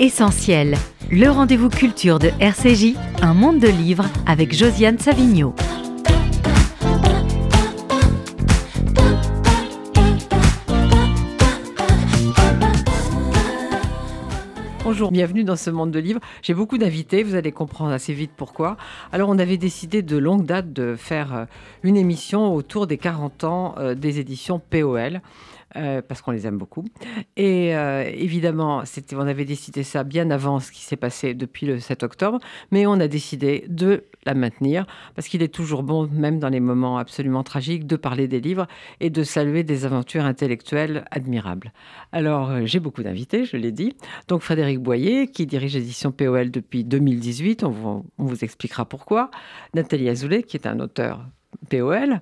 Essentiel, le rendez-vous culture de RCJ, un monde de livres avec Josiane Savigno. Bonjour, bienvenue dans ce monde de livres. J'ai beaucoup d'invités, vous allez comprendre assez vite pourquoi. Alors on avait décidé de longue date de faire euh, une émission autour des 40 ans euh, des éditions POL. Euh, parce qu'on les aime beaucoup. Et euh, évidemment, on avait décidé ça bien avant ce qui s'est passé depuis le 7 octobre, mais on a décidé de la maintenir parce qu'il est toujours bon, même dans les moments absolument tragiques, de parler des livres et de saluer des aventures intellectuelles admirables. Alors, euh, j'ai beaucoup d'invités, je l'ai dit. Donc, Frédéric Boyer, qui dirige l'édition POL depuis 2018, on vous, on vous expliquera pourquoi. Nathalie Azoulay, qui est un auteur POL.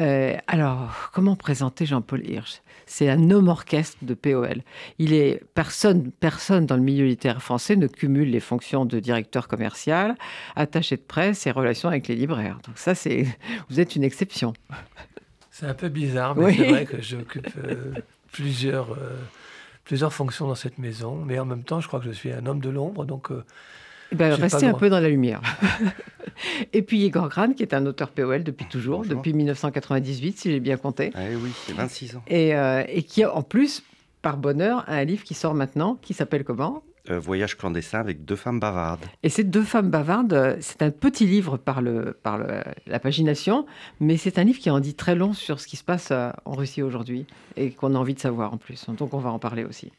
Euh, alors, comment présenter Jean-Paul Hirsch? C'est un homme orchestre de POL. Il est personne, personne dans le milieu littéraire français ne cumule les fonctions de directeur commercial, attaché de presse et relations avec les libraires. Donc ça, c'est vous êtes une exception. C'est un peu bizarre, mais c'est vrai que j'occupe euh, plusieurs, euh, plusieurs fonctions dans cette maison. Mais en même temps, je crois que je suis un homme de l'ombre, donc ben, restez un peu dans la lumière. et puis Igor Gran, qui est un auteur POL depuis toujours, depuis 1998, si j'ai bien compté. Ah oui, c'est 26 ans. Et, euh, et, qui, en plus, par bonheur, a un livre qui sort maintenant, qui s'appelle comment? Euh, Voyage clandestin avec deux femmes bavardes. Et ces deux femmes bavardes, euh, c'est un petit livre par, le, par le, la pagination, mais c'est un livre qui en dit très long sur ce qui se passe en Russie aujourd'hui et qu'on a envie de savoir en plus. Donc on va en parler aussi.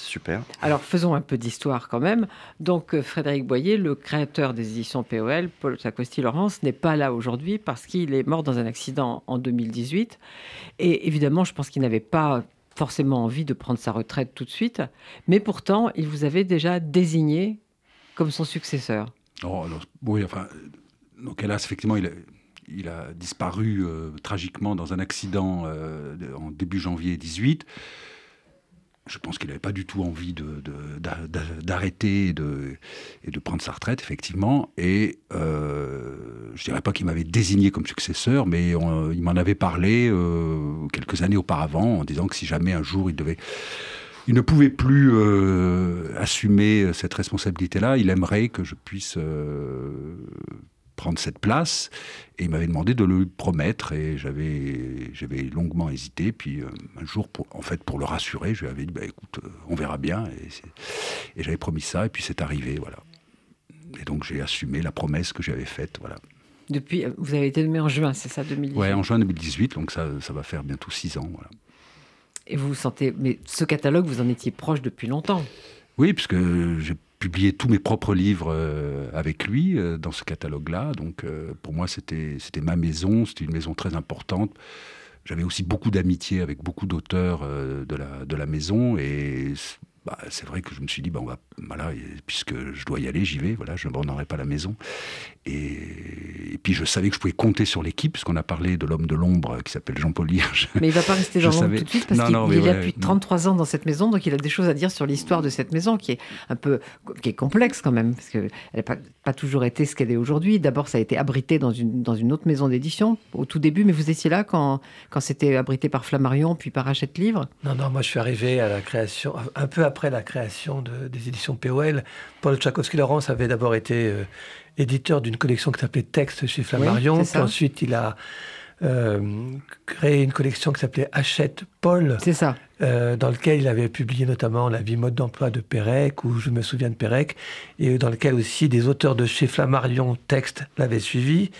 Super. Alors faisons un peu d'histoire quand même. Donc euh, Frédéric Boyer, le créateur des éditions POL, Paul Sacosti-Laurence, n'est pas là aujourd'hui parce qu'il est mort dans un accident en 2018. Et évidemment, je pense qu'il n'avait pas forcément envie de prendre sa retraite tout de suite, mais pourtant, il vous avait déjà désigné comme son successeur. Oh, oui, enfin, donc hélas, effectivement, il a, il a disparu euh, tragiquement dans un accident euh, en début janvier 18 je pense qu'il n'avait pas du tout envie d'arrêter et, de, et de prendre sa retraite, effectivement. Et euh, je ne dirais pas qu'il m'avait désigné comme successeur, mais il m'en avait parlé euh, quelques années auparavant en disant que si jamais un jour il devait... Il ne pouvait plus euh, assumer cette responsabilité-là. Il aimerait que je puisse prendre cette place. Et il m'avait demandé de le promettre et j'avais, j'avais longuement hésité. Puis euh, un jour, pour, en fait, pour le rassurer, je lui avais dit, bah, écoute, euh, on verra bien. Et, et j'avais promis ça et puis c'est arrivé, voilà. Et donc j'ai assumé la promesse que j'avais faite, voilà. Depuis, euh, vous avez été nommé en juin, c'est ça, 2018 Oui, en juin 2018, donc ça, ça va faire bientôt six ans, voilà. Et vous vous sentez, mais ce catalogue, vous en étiez proche depuis longtemps? Oui, puisque j'ai publié tous mes propres livres euh, avec lui euh, dans ce catalogue-là. Donc euh, pour moi, c'était ma maison, c'était une maison très importante. J'avais aussi beaucoup d'amitié avec beaucoup d'auteurs de, la, de la maison et bah, c'est vrai que je me suis dit, bah, on va, voilà, puisque je dois y aller, j'y vais, voilà, je n'abandonnerai pas la maison. Et, puis je savais que je pouvais compter sur l'équipe, puisqu'on a parlé de l'homme de l'ombre qui s'appelle Jean-Paul Hirsch. Mais il ne va pas rester dans l'ombre tout de suite, parce qu'il est là depuis 33 ans dans cette maison, donc il a des choses à dire sur l'histoire de cette maison, qui est un peu qui est complexe quand même, parce qu'elle n'a pas, pas, toujours été ce qu'elle est aujourd'hui. D'abord, ça a été abrité dans une, dans une autre maison d'édition, au tout début, mais vous étiez là quand, quand c'était abrité par Flammarion, puis par Hachette Livre? Non, non, moi je suis arrivé à la création, un peu après la création des éditions POL, Paul Tchaikovsky-Laurence avait d'abord été euh, éditeur d'une collection qui s'appelait Texte chez Flammarion. puis ensuite, il a euh, créé une collection qui s'appelait Hachette Paul. C'est ça. Euh, dans lequel il avait publié notamment La vie mode d'emploi de Pérec, ou Je me souviens de Pérec, et dans lequel aussi des auteurs de chez Flammarion Texte l'avaient suivi.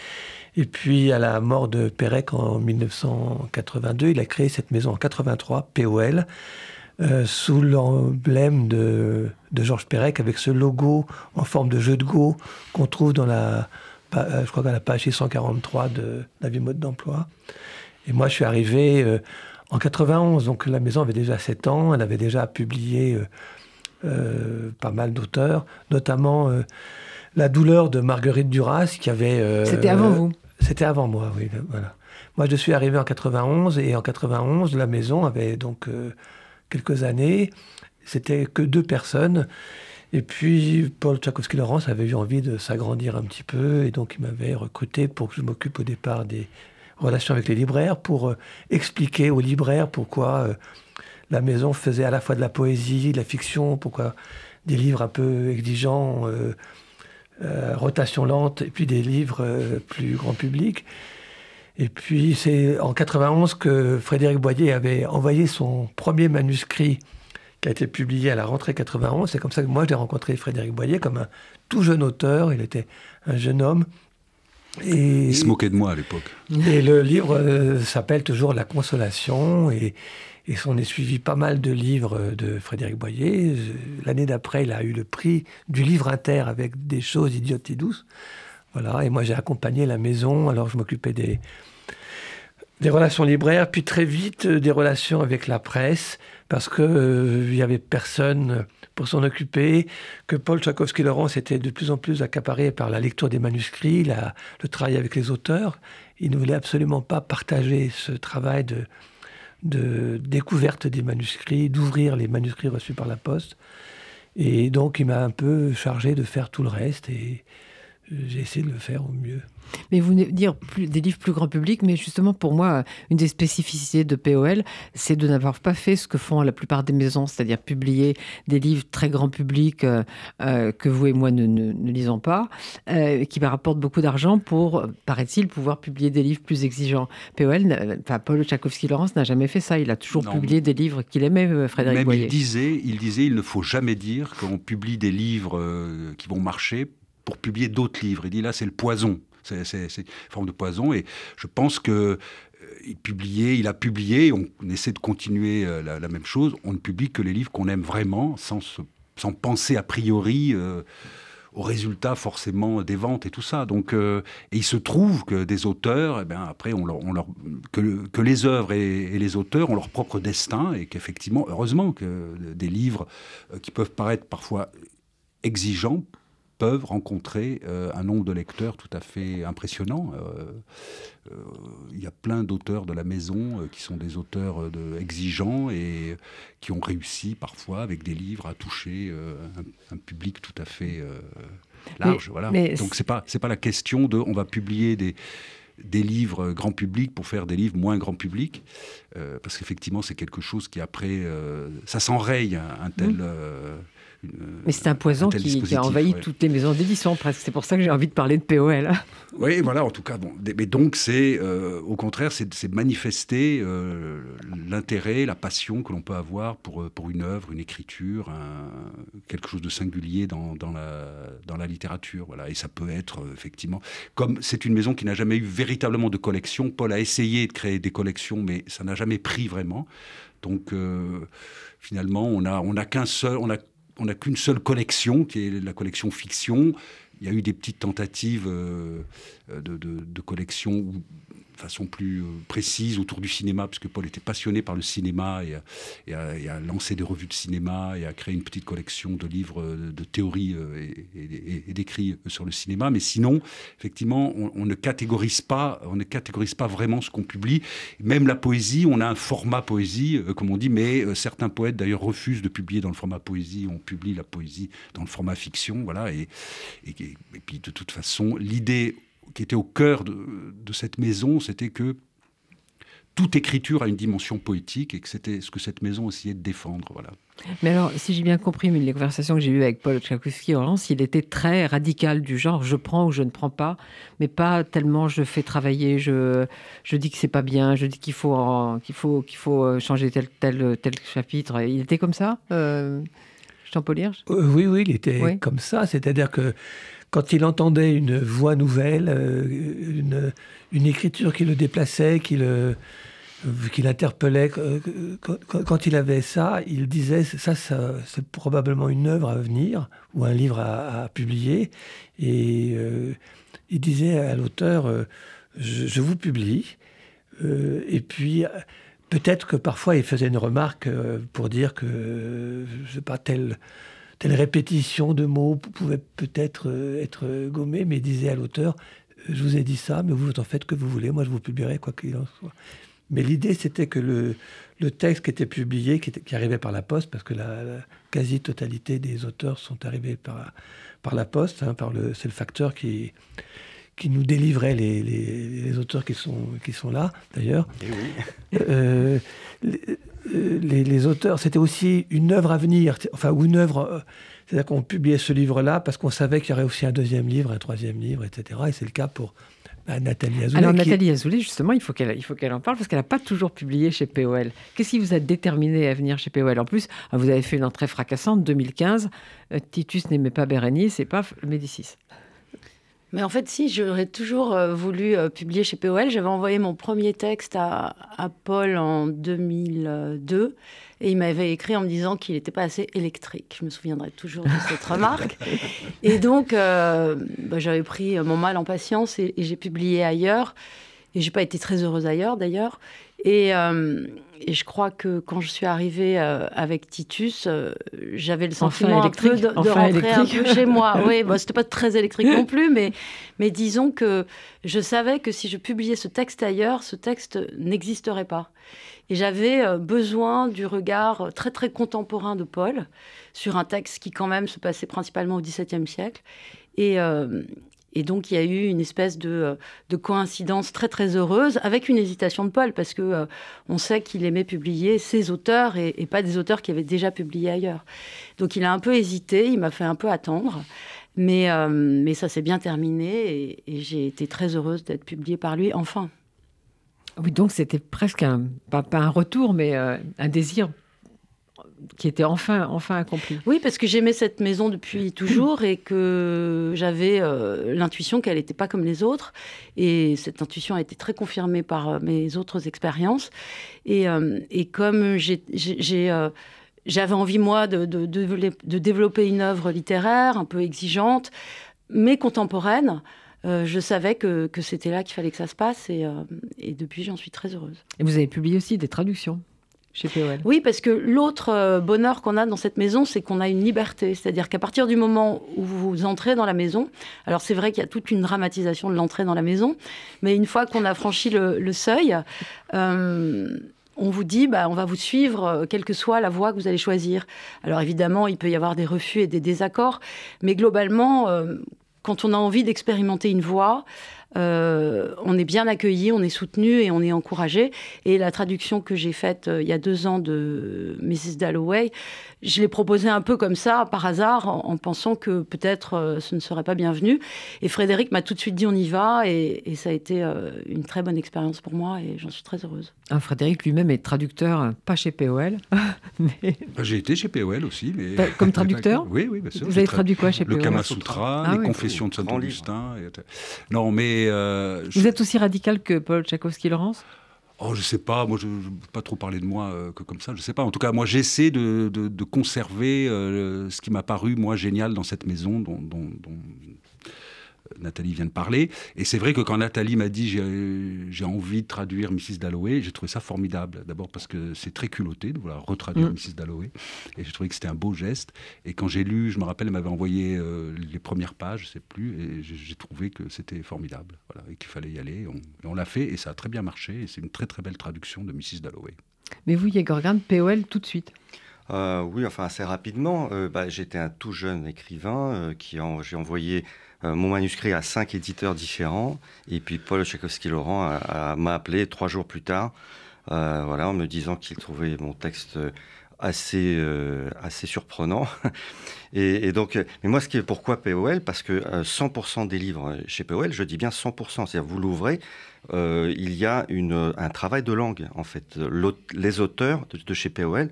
Et puis, à la mort de Pérec en 1982, il a créé cette maison en 83, POL, euh, sous l'emblème de, Georges Perec, avec ce logo en forme de jeu de go qu'on trouve dans la, euh, je crois dans la page 643 de la vie mode d'emploi. Et moi, je suis arrivé euh, en 91, donc la maison avait déjà 7 ans, elle avait déjà publié pas mal d'auteurs, notamment La douleur de Marguerite Duras, qui avait... C'était avant vous C'était avant moi, oui. Voilà. Moi, je suis arrivé en 91, et en 91, la maison avait donc quelques années. C'était que deux personnes. Et puis, Paul Tchaikovsky-Laurence avait eu envie de s'agrandir un petit peu, et donc il m'avait recruté pour que je m'occupe au départ des relations avec les libraires, pour euh, expliquer aux libraires pourquoi euh, la maison faisait à la fois de la poésie, de la fiction, pourquoi des livres un peu exigeants, rotation lente, et puis des livres plus grand public. Et puis c'est en 91 que Frédéric Boyer avait envoyé son premier manuscrit qui a été publié à la rentrée 91. C'est comme ça que moi j'ai rencontré Frédéric Boyer comme un tout jeune auteur. Il était un jeune homme. Et, il se moquait de moi à l'époque. Et le livre euh, s'appelle toujours La Consolation. Et, et on est suivi pas mal de livres de Frédéric Boyer. L'année d'après, il a eu le prix du livre inter avec des choses idiotes et douces. Voilà. Et moi, j'ai accompagné la maison. Alors, je m'occupais des, des relations libraires, puis très vite euh, des relations avec la presse, parce qu'il euh, n'y avait personne pour s'en occuper, que Paul Tchaikovsky-Laurence était de plus en plus accaparé par la lecture des manuscrits, le travail avec les auteurs. Il ne voulait absolument pas partager ce travail de, de découverte des manuscrits, d'ouvrir les manuscrits reçus par la poste. Et donc il m'a un peu chargé de faire tout le reste, et euh, j'ai essayé de le faire au mieux. Mais vous dire plus, des livres plus grand public, mais justement pour moi, une des spécificités de POL, c'est de n'avoir pas fait ce que font la plupart des maisons, c'est-à-dire publier des livres très grand public euh, euh, que vous et moi ne, ne, lisons pas, euh, qui rapportent beaucoup d'argent pour, paraît-il, pouvoir publier des livres plus exigeants. POL, enfin Paul Tchaikovsky-Laurence n'a jamais fait ça. Il a toujours publié des livres qu'il aimait, Frédéric Même Boyer. Il disait, il disait, il ne faut jamais dire qu'on publie des livres qui vont marcher pour publier d'autres livres. Il dit là, c'est le poison. C'est forme de poison. Et je pense que euh, il publiait, il a publié, on, essaie de continuer euh, la, même chose. On ne publie que les livres qu'on aime vraiment, sans, sans penser a priori euh, au résultat forcément des ventes et tout ça. Donc, et il se trouve que des auteurs, eh bien, après, on leur, que, que, les œuvres et, les auteurs ont leur propre destin et qu'effectivement, heureusement, que des livres qui peuvent paraître parfois exigeants peuvent rencontrer euh, un nombre de lecteurs tout à fait impressionnant. Euh, euh, il y a plein d'auteurs de la maison qui sont des auteurs de, exigeants et qui ont réussi parfois avec des livres à toucher un, public tout à fait large. voilà. Donc c'est pas c'est pas la question de on va publier des des livres grand public pour faire des livres moins grand public, parce qu'effectivement c'est quelque chose qui après, ça s'enraye un, tel, mmh. Mais c'est un poison qui, a envahi toutes les maisons d'édition presque. C'est pour ça que j'ai envie de parler de POL. Oui, voilà, en tout cas. Bon, mais donc, c'est euh, au contraire, c'est manifester euh, l'intérêt, la passion que l'on peut avoir pour, euh, pour une œuvre, une écriture, quelque chose de singulier dans, dans, la, dans la littérature. Voilà. Et ça peut être, effectivement, comme c'est une maison qui n'a jamais eu véritablement de collection, Paul a essayé de créer des collections, mais ça n'a jamais pris vraiment. Donc, finalement, on n'a on a qu'un seul, on a on n'a qu'une seule collection, qui est la collection fiction. Il y a eu des petites tentatives euh, de, de, de collection où façon plus euh, précise autour du cinéma, puisque Paul était passionné par le cinéma et a, lancé des revues de cinéma et a créé une petite collection de livres euh, de théorie euh, et, d'écrits sur le cinéma. Mais sinon, effectivement, on, ne catégorise pas, on ne catégorise pas vraiment ce qu'on publie. Même la poésie, on a un format poésie, comme on dit, mais certains poètes d'ailleurs refusent de publier dans le format poésie. On publie la poésie dans le format fiction, voilà. Et, et puis de toute façon, l'idée qui était au cœur de, cette maison, c'était que toute écriture a une dimension poétique et que c'était ce que cette maison essayait de défendre. Voilà. Mais alors, si j'ai bien compris, mais les conversations que j'ai eues avec Paul Tchaikovsky, il était très radical du genre je prends ou je ne prends pas, mais pas tellement je fais travailler, je, je dis que c'est pas bien, je dis qu'il faut, qu'il faut, qu'il faut euh, changer tel, tel, tel chapitre. Il était comme ça, euh, Jean-Paul Hirsch? Euh, Oui, oui, il était comme ça. C'est-à-dire que quand il entendait une voix nouvelle, euh, une, écriture qui le déplaçait, qui le l'interpellait, quand, il avait ça, il disait ça, c'est probablement une œuvre à venir ou un livre à, publier. Et euh, il disait à l'auteur euh, je, vous publie. et puis peut-être que parfois il faisait une remarque pour dire que je sais pas tel telle répétition de mots pouvait peut-être euh, être gommée, mais disait à l'auteur euh, Je vous ai dit ça, mais vous en faites que vous voulez, moi je vous publierai quoi qu'il en soit. Mais l'idée, c'était que le, le, texte qui était publié, qui, qui, arrivait par la poste, parce que la, quasi-totalité des auteurs sont arrivés par, par la poste, hein, par le, c'est le facteur qui, qui nous délivrait les, les, les, auteurs qui sont, qui sont là, d'ailleurs. Eh oui. Euh, les, auteurs, c'était aussi une œuvre à venir, enfin, ou une œuvre. C'est-à-dire qu'on publiait ce livre-là parce qu'on savait qu'il y aurait aussi un deuxième livre, un troisième livre, etc. Et c'est le cas pour Nathalie Azoulay. Alors Nathalie Azoulay, justement, il faut qu'elle en parle parce qu'elle n'a pas toujours publié chez POL. Qu'est-ce qui vous a déterminé à venir chez POL En plus, vous avez fait une entrée fracassante 2015. Euh, Titus n'aimait pas Bérénice et pas Médicis. Mais en fait, si, j'aurais toujours euh, voulu euh, publier chez POL. J'avais envoyé mon premier texte à, à Paul en 2002 et il m'avait écrit en me disant qu'il n'était pas assez électrique. Je me souviendrai toujours de cette remarque. Et donc, euh, bah, j'avais pris mon mal en patience et, j'ai publié ailleurs. Et j'ai pas été très heureuse ailleurs, d'ailleurs. Et, euh, et, je crois que quand je suis arrivée euh, avec Titus, j'avais le sentiment un peu de, rentrer un peu chez moi. Oui, bah, c'était pas très électrique non plus, mais, mais disons que je savais que si je publiais ce texte ailleurs, ce texte n'existerait pas. Et j'avais euh, besoin du regard euh, très très contemporain de Paul sur un texte qui quand même se passait principalement au XVIIe siècle. Et, euh, et donc, il y a eu une espèce de, de, coïncidence très, très heureuse, avec une hésitation de Paul, parce que on sait qu'il aimait publier ses auteurs et, pas des auteurs qui avaient déjà publié ailleurs. Donc, il a un peu hésité, il m'a fait un peu attendre. Mais, mais ça s'est bien terminé et, j'ai été très heureuse d'être publiée par lui, enfin. Oui, donc c'était presque un, pas, un retour, mais euh, un désir qui était enfin, enfin accompli. Oui, parce que j'aimais cette maison depuis toujours et que j'avais euh, l'intuition qu'elle n'était pas comme les autres. Et cette intuition a été très confirmée par euh, mes autres expériences. Et, et comme j'avais envie, moi, de, de, de, développer une œuvre littéraire un peu exigeante, mais contemporaine, euh, je savais que, que c'était là qu'il fallait que ça se passe et, euh, et depuis j'en suis très heureuse. Et vous avez publié aussi des traductions Oui, parce que l'autre euh, bonheur qu'on a dans cette maison, c'est qu'on a une liberté. C'est-à-dire qu'à partir du moment où vous entrez dans la maison, alors c'est vrai qu'il y a toute une dramatisation de l'entrée dans la maison, mais une fois qu'on a franchi le, seuil, on vous dit, bah, on va vous suivre, quelle que soit la voie que vous allez choisir. Alors évidemment, il peut y avoir des refus et des désaccords, mais globalement, quand on a envie d'expérimenter une voie, euh, on est bien accueilli, on est soutenu et on est encouragé. Et la traduction que j'ai faite euh, il y a deux ans de Mrs. Dalloway, je l'ai proposée un peu comme ça, par hasard, en, pensant que peut-être euh, ce ne serait pas bienvenu. Et Frédéric m'a tout de suite dit on y va, et, ça a été une très bonne expérience pour moi, et j'en suis très heureuse. Ah, Frédéric lui-même est traducteur, pas chez POL. mais... Bah, j'ai été chez POL aussi. Mais... Bah, comme traducteur Oui, oui, bien sûr. Vous avez traduit quoi chez POL Le Kama Sutra, ah les Confessions de Saint-Augustin. Non, mais euh, Vous êtes aussi radical que Paul Tchaikovsky-Laurence Oh, je sais pas, moi je ne veux pas trop parler de moi euh, que comme ça, je sais pas. En tout cas, moi j'essaie de, conserver euh, ce qui m'a paru, moi, génial dans cette maison Nathalie vient de parler. Et c'est vrai que quand Nathalie m'a dit j'ai envie de traduire Mrs. Dalloway, j'ai trouvé ça formidable. D'abord parce que c'est très culotté de vouloir retraduire mm. Mrs. Dalloway. Et j'ai trouvé que c'était un beau geste. Et quand j'ai lu, je me rappelle, elle m'avait envoyé euh, les premières pages, je sais plus, et j'ai trouvé que c'était formidable. Voilà, et qu'il fallait y aller. Et on, l'a fait et ça a très bien marché. Et c'est une très très belle traduction de Mrs. Dalloway. Mais vous, Yegorgan, POL tout de suite euh, oui, enfin assez rapidement. Euh, bah, j'étais un tout jeune écrivain qui j'ai envoyé euh, mon manuscrit à cinq éditeurs différents. Et puis Paul Tchaikovsky-Laurent m'a appelé trois jours plus tard, euh, voilà, en me disant qu'il trouvait mon texte assez, euh, assez surprenant. et, donc, mais moi, ce qui est pourquoi POL Parce que 100% des livres chez POL, je dis bien 100%, c'est-à-dire vous l'ouvrez, il y a une, un travail de langue, en fait. Les auteurs de, chez POL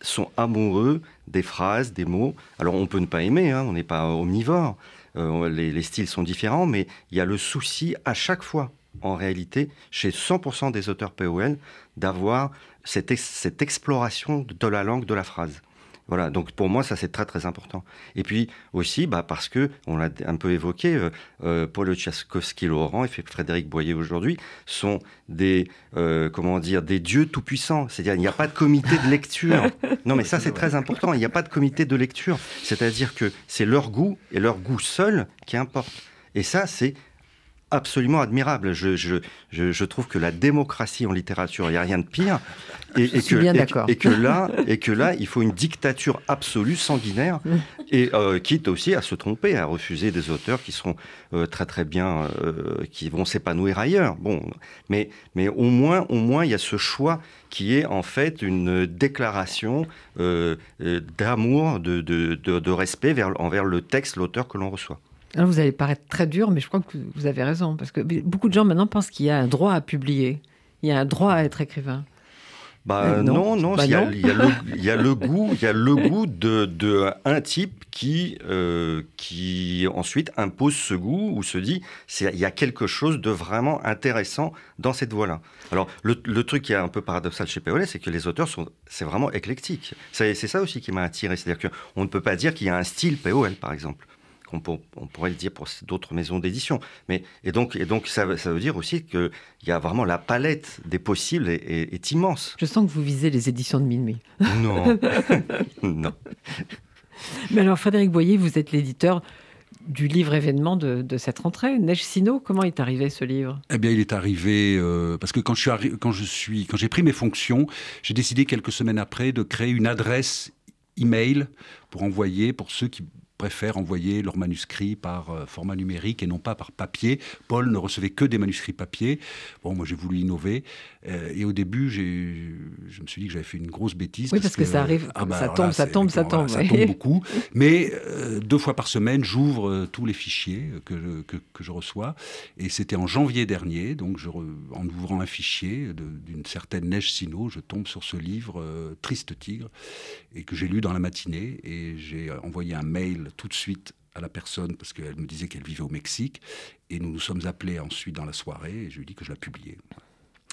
sont amoureux des phrases, des mots. Alors, on peut ne pas aimer, hein, on n'est pas omnivore, euh, les, styles sont différents, mais il y a le souci à chaque fois, en réalité, chez 100% des auteurs POL, d'avoir cette, cette exploration de la langue, de la phrase. Voilà, donc pour moi, ça c'est très très important. Et puis aussi, bah, parce que, on l'a un peu évoqué, euh, euh, Paul Tchaskowski-Laurent et Frédéric Boyer aujourd'hui sont des, euh, comment dire, des dieux tout-puissants. C'est-à-dire, il n'y a pas de comité de lecture. Non, mais ça c'est très important, il n'y a pas de comité de lecture. C'est-à-dire que c'est leur goût et leur goût seul qui importe. Et ça, c'est absolument admirable. Je, je, je, trouve que la démocratie en littérature, il n'y a rien de pire. Et, et que, et, que là, et que là, il faut une dictature absolue, sanguinaire, et euh, quitte aussi à se tromper, à refuser des auteurs qui seront euh, très très bien, euh, qui vont s'épanouir ailleurs. Bon, mais, mais au moins, au moins, il y a ce choix qui est en fait une déclaration d'amour, de, de, de, de, respect vers, envers le texte, l'auteur que l'on reçoit. Alors vous allez paraître très dur, mais je crois que vous avez raison, parce que beaucoup de gens maintenant pensent qu'il y a un droit à publier, il y a un droit à être écrivain. Bah, euh, non, non, bah, il, y a, il, y a le, il, y a, le, goût, il y a le goût de, de un type qui, euh, qui ensuite impose ce goût ou se dit il y a quelque chose de vraiment intéressant dans cette voie-là. Alors le, le, truc qui est un peu paradoxal chez POL, c'est que les auteurs sont c'est vraiment éclectique. C'est ça aussi qui m'a attiré, c'est-à-dire qu'on ne peut pas dire qu'il y a un style POL par exemple on, pourrait le dire pour d'autres maisons d'édition. Mais et donc, et donc ça, veut dire aussi qu'il y a vraiment la palette des possibles est, immense. Je sens que vous visez les éditions de minuit. Non, non. Mais alors, Frédéric Boyer, vous êtes l'éditeur du livre événement de, cette rentrée. Neige Sino, comment est arrivé ce livre? Eh bien, il est arrivé euh, parce que quand je suis quand je suis quand j'ai pris mes fonctions, j'ai décidé quelques semaines après de créer une adresse email pour envoyer pour ceux qui préfèrent envoyer leurs manuscrits par euh, format numérique et non pas par papier. Paul ne recevait que des manuscrits papier. Bon, moi j'ai voulu innover. Euh, et au début, je me suis dit que j'avais fait une grosse bêtise. Oui, parce, que, ça arrive, ah bah ça, tombe, ça tombe, ça tombe, ça tombe. beaucoup. Mais euh, deux fois par semaine, j'ouvre tous les fichiers que je, que, je reçois. Et c'était en janvier dernier, donc je, en ouvrant un fichier d'une certaine Neige Sino, je tombe sur ce livre, Triste Tigre, et que j'ai lu dans la matinée. Et j'ai envoyé un mail tout de suite à la personne parce qu'elle me disait qu'elle vivait au Mexique. Et nous nous sommes appelés ensuite dans la soirée et je lui ai dit que je la publiais.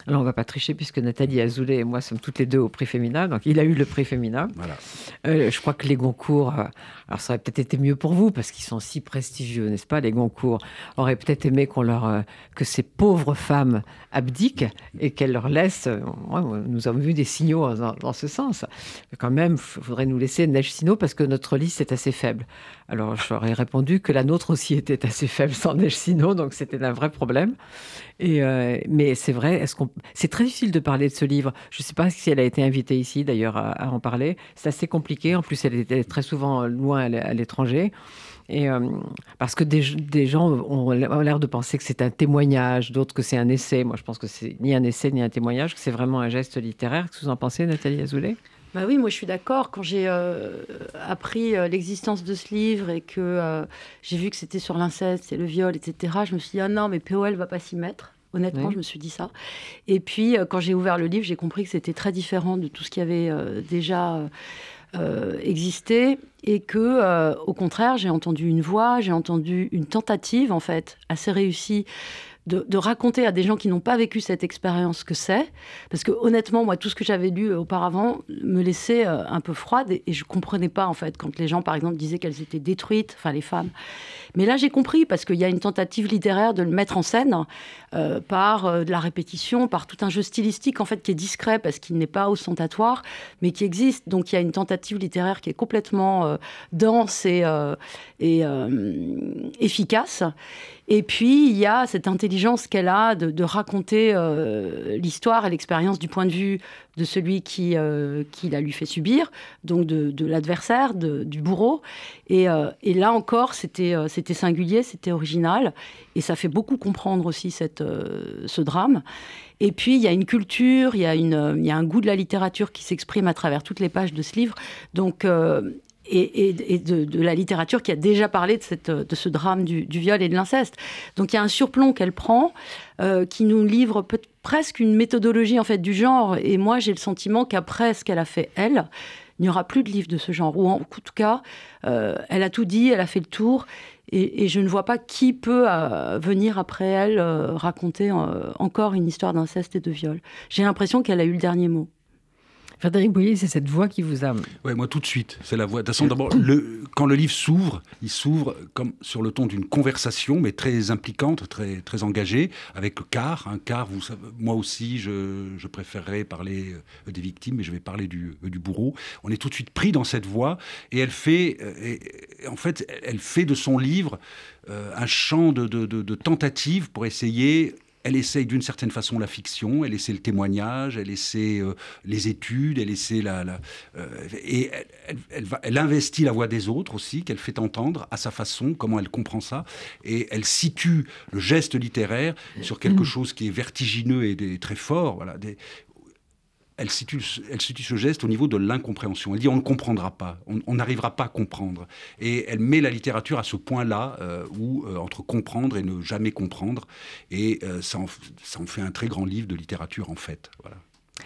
Alors, on ne va pas tricher puisque Nathalie Azoulay et moi sommes toutes les deux au prix féminin. Donc, il a eu le prix féminin. Voilà. Euh, je crois que les Goncourt, euh, alors ça aurait peut-être été mieux pour vous parce qu'ils sont si prestigieux, n'est-ce pas Les Goncourt? Auraient peut-être aimé qu'on leur, euh, que ces pauvres femmes abdiquent et qu'elles leur laissent. nous avons vu des signaux dans, ce sens. Mais quand même, il faudrait nous laisser Neige Sino parce que notre liste est assez faible. Alors, j'aurais répondu que la nôtre aussi était assez faible sans Neige Sino, donc c'était un vrai problème. Et mais c'est vrai, est-ce qu'on c'est très difficile de parler de ce livre. Je ne sais pas si elle a été invitée ici, d'ailleurs, à, en parler. C'est assez compliqué. En plus, elle était très souvent loin à l'étranger. Et euh, parce que des, gens ont l'air de penser que c'est un témoignage, d'autres que c'est un essai. Moi, je pense que c'est ni un essai ni un témoignage, que c'est vraiment un geste littéraire. Qu'est-ce que vous en pensez, Nathalie Azoulay? Bah oui, moi je suis d'accord. Quand j'ai euh, appris euh, l'existence de ce livre et que j'ai vu que c'était sur l'inceste et le viol, etc., je me suis dit, ah non, mais POL va pas s'y mettre. Honnêtement, je me suis dit ça. Et puis, quand j'ai ouvert le livre, j'ai compris que c'était très différent de tout ce qui avait euh, déjà euh, existé et que, au contraire, j'ai entendu une voix, j'ai entendu une tentative, en fait, assez réussie de, raconter à des gens qui n'ont pas vécu cette expérience que c'est. Parce que honnêtement, moi, tout ce que j'avais lu auparavant me laissait euh, un peu froide et, je je comprenais pas, en fait, quand les gens, par exemple, disaient qu'elles étaient détruites, enfin les femmes. Mais là, j'ai compris parce qu'il y a une tentative littéraire de le mettre en scène euh, par euh, de la répétition, par tout un jeu stylistique, en fait, qui est discret parce qu'il n'est pas ostentatoire, mais qui existe. Donc, il y a une tentative littéraire qui est complètement dense et, efficace. Et puis, il y a cette intelligence qu'elle a de, raconter euh, l'histoire et l'expérience du point de vue de celui qui, euh, qui la lui fait subir, donc de, l'adversaire, du bourreau. Euh, et, là encore, c'était c'était singulier, c'était original, et ça fait beaucoup comprendre aussi cette, ce drame. Et puis, il y a une culture, il y a, il y a un goût de la littérature qui s'exprime à travers toutes les pages de ce livre. Donc, et, de, la littérature qui a déjà parlé de, ce drame du, viol et de l'inceste. Donc il y a un surplomb qu'elle prend euh, qui nous livre presque une méthodologie en fait du genre. Et moi j'ai le sentiment qu'après ce qu'elle a fait elle, il n'y aura plus de livres de ce genre. Ou en tout cas, euh, elle a tout dit, elle a fait le tour. Et, je ne vois pas qui peut euh, venir après elle raconter encore une histoire d'inceste et de viol. J'ai l'impression qu'elle a eu le dernier mot. Frédéric Boyer, c'est cette voix qui vous a. Oui, moi tout de suite, c'est la voix. D'abord, quand le livre s'ouvre, il s'ouvre comme sur le ton d'une conversation, mais très impliquante, très, très engagée, avec car. Un car, moi aussi, je, je préférerais parler euh, des victimes, mais je vais parler du, euh, du, bourreau. On est tout de suite pris dans cette voix, et elle fait, euh, en fait, elle fait de son livre un champ de, de, de, de tentatives pour essayer elle essaye d'une certaine façon la fiction, elle essaie le témoignage, elle essaie euh, les études, elle essaie la, euh, et elle, elle, investit la voix des autres aussi, qu'elle fait entendre à sa façon, comment elle comprend ça, et elle situe le geste littéraire sur quelque mmh. chose qui est vertigineux et, très fort, voilà, des, elle situe, elle situe ce geste au niveau de l'incompréhension. Elle dit on ne comprendra pas, on n'arrivera pas à comprendre. Et elle met la littérature à ce point-là, euh, où euh, entre comprendre et ne jamais comprendre, et euh, ça, en, ça, en, fait un très grand livre de littérature en fait. Voilà.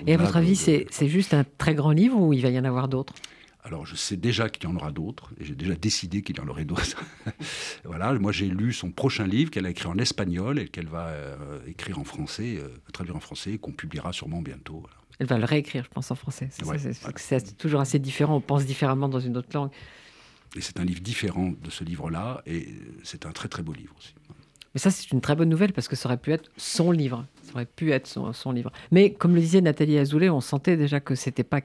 Et à votre avis, c'est juste un très grand livre ou il va y en avoir d'autres? Alors, je sais déjà qu'il y en aura d'autres, et j'ai déjà décidé qu'il y en aurait d'autres. voilà, moi j'ai lu son prochain livre qu'elle a écrit en espagnol et qu'elle va écrire en français, traduire en français, qu'on publiera sûrement bientôt. Voilà. Elle va le réécrire, je pense, en français. C'est toujours assez différent, on pense différemment dans une autre langue. Et c'est un livre différent de ce livre-là, et c'est un très très beau livre aussi. Mais ça, c'est une très bonne nouvelle parce que ça aurait pu être son livre. Ça aurait pu être son, livre. Mais comme le disait Nathalie Azoulay, on sentait déjà que c'était pas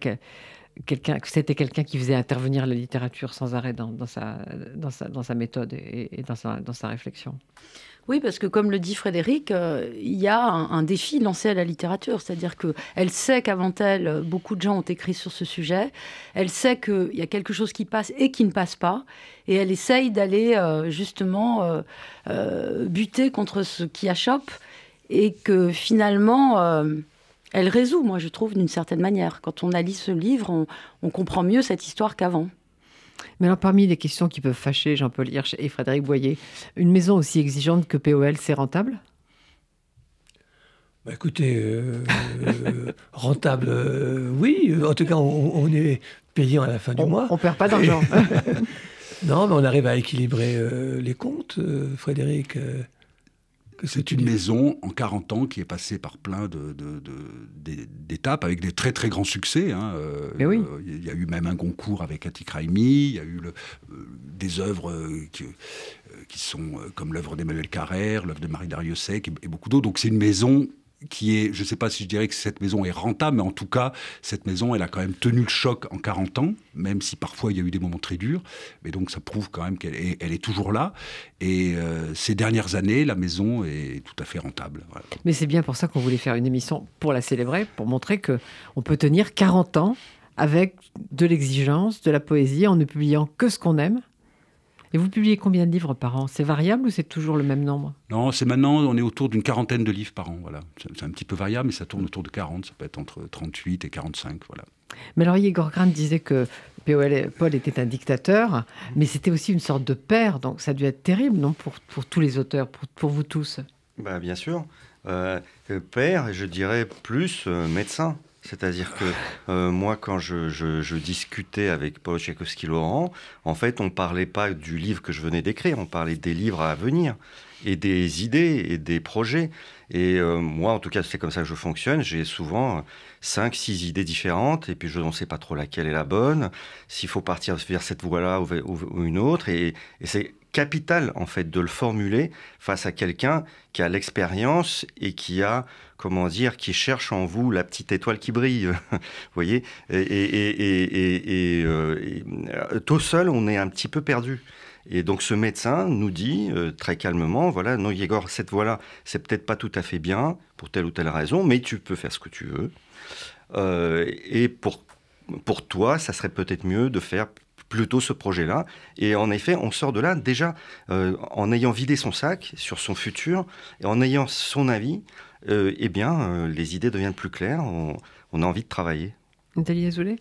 quelqu'un, que c'était quelqu'un qui faisait intervenir la littérature sans arrêt dans, sa, méthode et, dans, sa, réflexion. Oui, parce que comme le dit Frédéric, euh, il y a un, défi lancé à la littérature, c'est-à-dire qu'elle sait qu'avant elle, beaucoup de gens ont écrit sur ce sujet, elle sait qu'il y a quelque chose qui passe et qui ne passe pas, et elle essaye d'aller euh, justement euh, buter contre ce qui achoppe, et que finalement, elle résout, moi je trouve, d'une certaine manière. Quand on a lu ce livre, on comprend mieux cette histoire qu'avant. Mais alors, parmi les questions qui peuvent fâcher Jean-Paul Hirsch et Frédéric Boyer, une maison aussi exigeante que POL, c'est rentable? Bah écoutez, euh, euh, rentable, euh, oui. En tout cas, on, est payé à la fin du mois. On perd pas d'argent. non, mais on arrive à équilibrer les comptes, Frédéric. C'est une maison en 40 ans qui est passée par plein d'étapes de, avec des très très grands succès. Hein. Euh, oui. Il y a eu même un concours avec Attic Raimi, il y a eu le, euh, des œuvres euh, qui, qui, sont comme l'œuvre d'Emmanuel Carrère, l'œuvre de Marie Dariussec et, et beaucoup d'autres. Donc c'est une maison qui est, je ne sais pas si je dirais que cette maison est rentable, mais en tout cas, cette maison, elle a quand même tenu le choc en 40 ans, même si parfois il y a eu des moments très durs. Mais donc ça prouve quand même qu'elle est, toujours là. Et euh, ces dernières années, la maison est tout à fait rentable. Mais c'est bien pour ça qu'on voulait faire une émission pour la célébrer, pour montrer qu'on peut tenir 40 ans avec de l'exigence, de la poésie, en ne publiant que ce qu'on aime et vous publiez combien de livres par an? C'est variable ou c'est toujours le même nombre? Non, c'est maintenant, on est autour d'une quarantaine de livres par an. Voilà. C'est un petit peu variable, mais ça tourne autour de 40. Ça peut être entre 38 et 45. Voilà. Mais alors, Igor Grant disait que Paul était un dictateur, mais c'était aussi une sorte de père. Donc ça a dû être terrible, non, pour, pour tous les auteurs, pour, pour vous tous? Bah, Bien sûr. Euh, père, je dirais plus euh, médecin. C'est-à-dire que euh, moi, quand je, discutais avec Paul Tchaikovsky-Laurent, en fait, on ne parlait pas du livre que je venais d'écrire, on parlait des livres à venir et des idées et des projets. Et euh, moi, en tout cas, c'est comme ça que je fonctionne. J'ai souvent cinq, six idées différentes, et puis je ne sais pas trop laquelle est la bonne, s'il faut partir vers cette voie-là ou, une autre. Et, et c'est capital, en fait, de le formuler face à quelqu'un qui a l'expérience et qui a, comment dire, qui cherche en vous la petite étoile qui brille. vous voyez Et, et, et euh, tout seul, on est un petit peu perdu. Et donc ce médecin nous dit euh, très calmement, voilà, non Yegor, cette voie-là, c'est peut-être pas tout à fait bien pour telle ou telle raison, mais tu peux faire ce que tu veux. Euh, et pour, pour toi, ça serait peut-être mieux de faire plutôt ce projet-là. Et en effet, on sort de là déjà euh, en ayant vidé son sac sur son futur et en ayant son avis. Eh bien, les idées deviennent plus claires. On, on a envie de travailler. Nathalie Azoulay?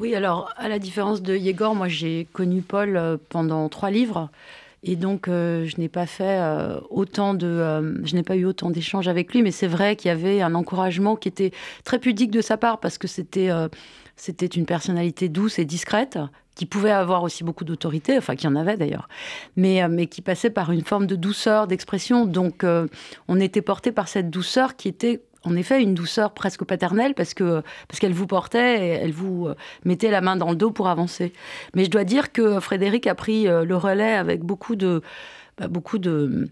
Oui, alors à la différence de Yegor, moi j'ai connu Paul euh, pendant trois livres. Et donc, euh, je n'ai pas fait euh, autant de, je n'ai pas eu autant d'échanges avec lui, mais c'est vrai qu'il y avait un encouragement qui était très pudique de sa part parce que c'était, c'était une personnalité douce et discrète qui pouvait avoir aussi beaucoup d'autorité, enfin qui en avait d'ailleurs, mais, mais qui passait par une forme de douceur, d'expression. Donc, on était porté par cette douceur qui était en effet une douceur presque paternelle parce que parce qu'elle vous portait et elle vous mettait la main dans le dos pour avancer. Mais je dois dire que Frédéric a pris le relais avec beaucoup de bah, beaucoup de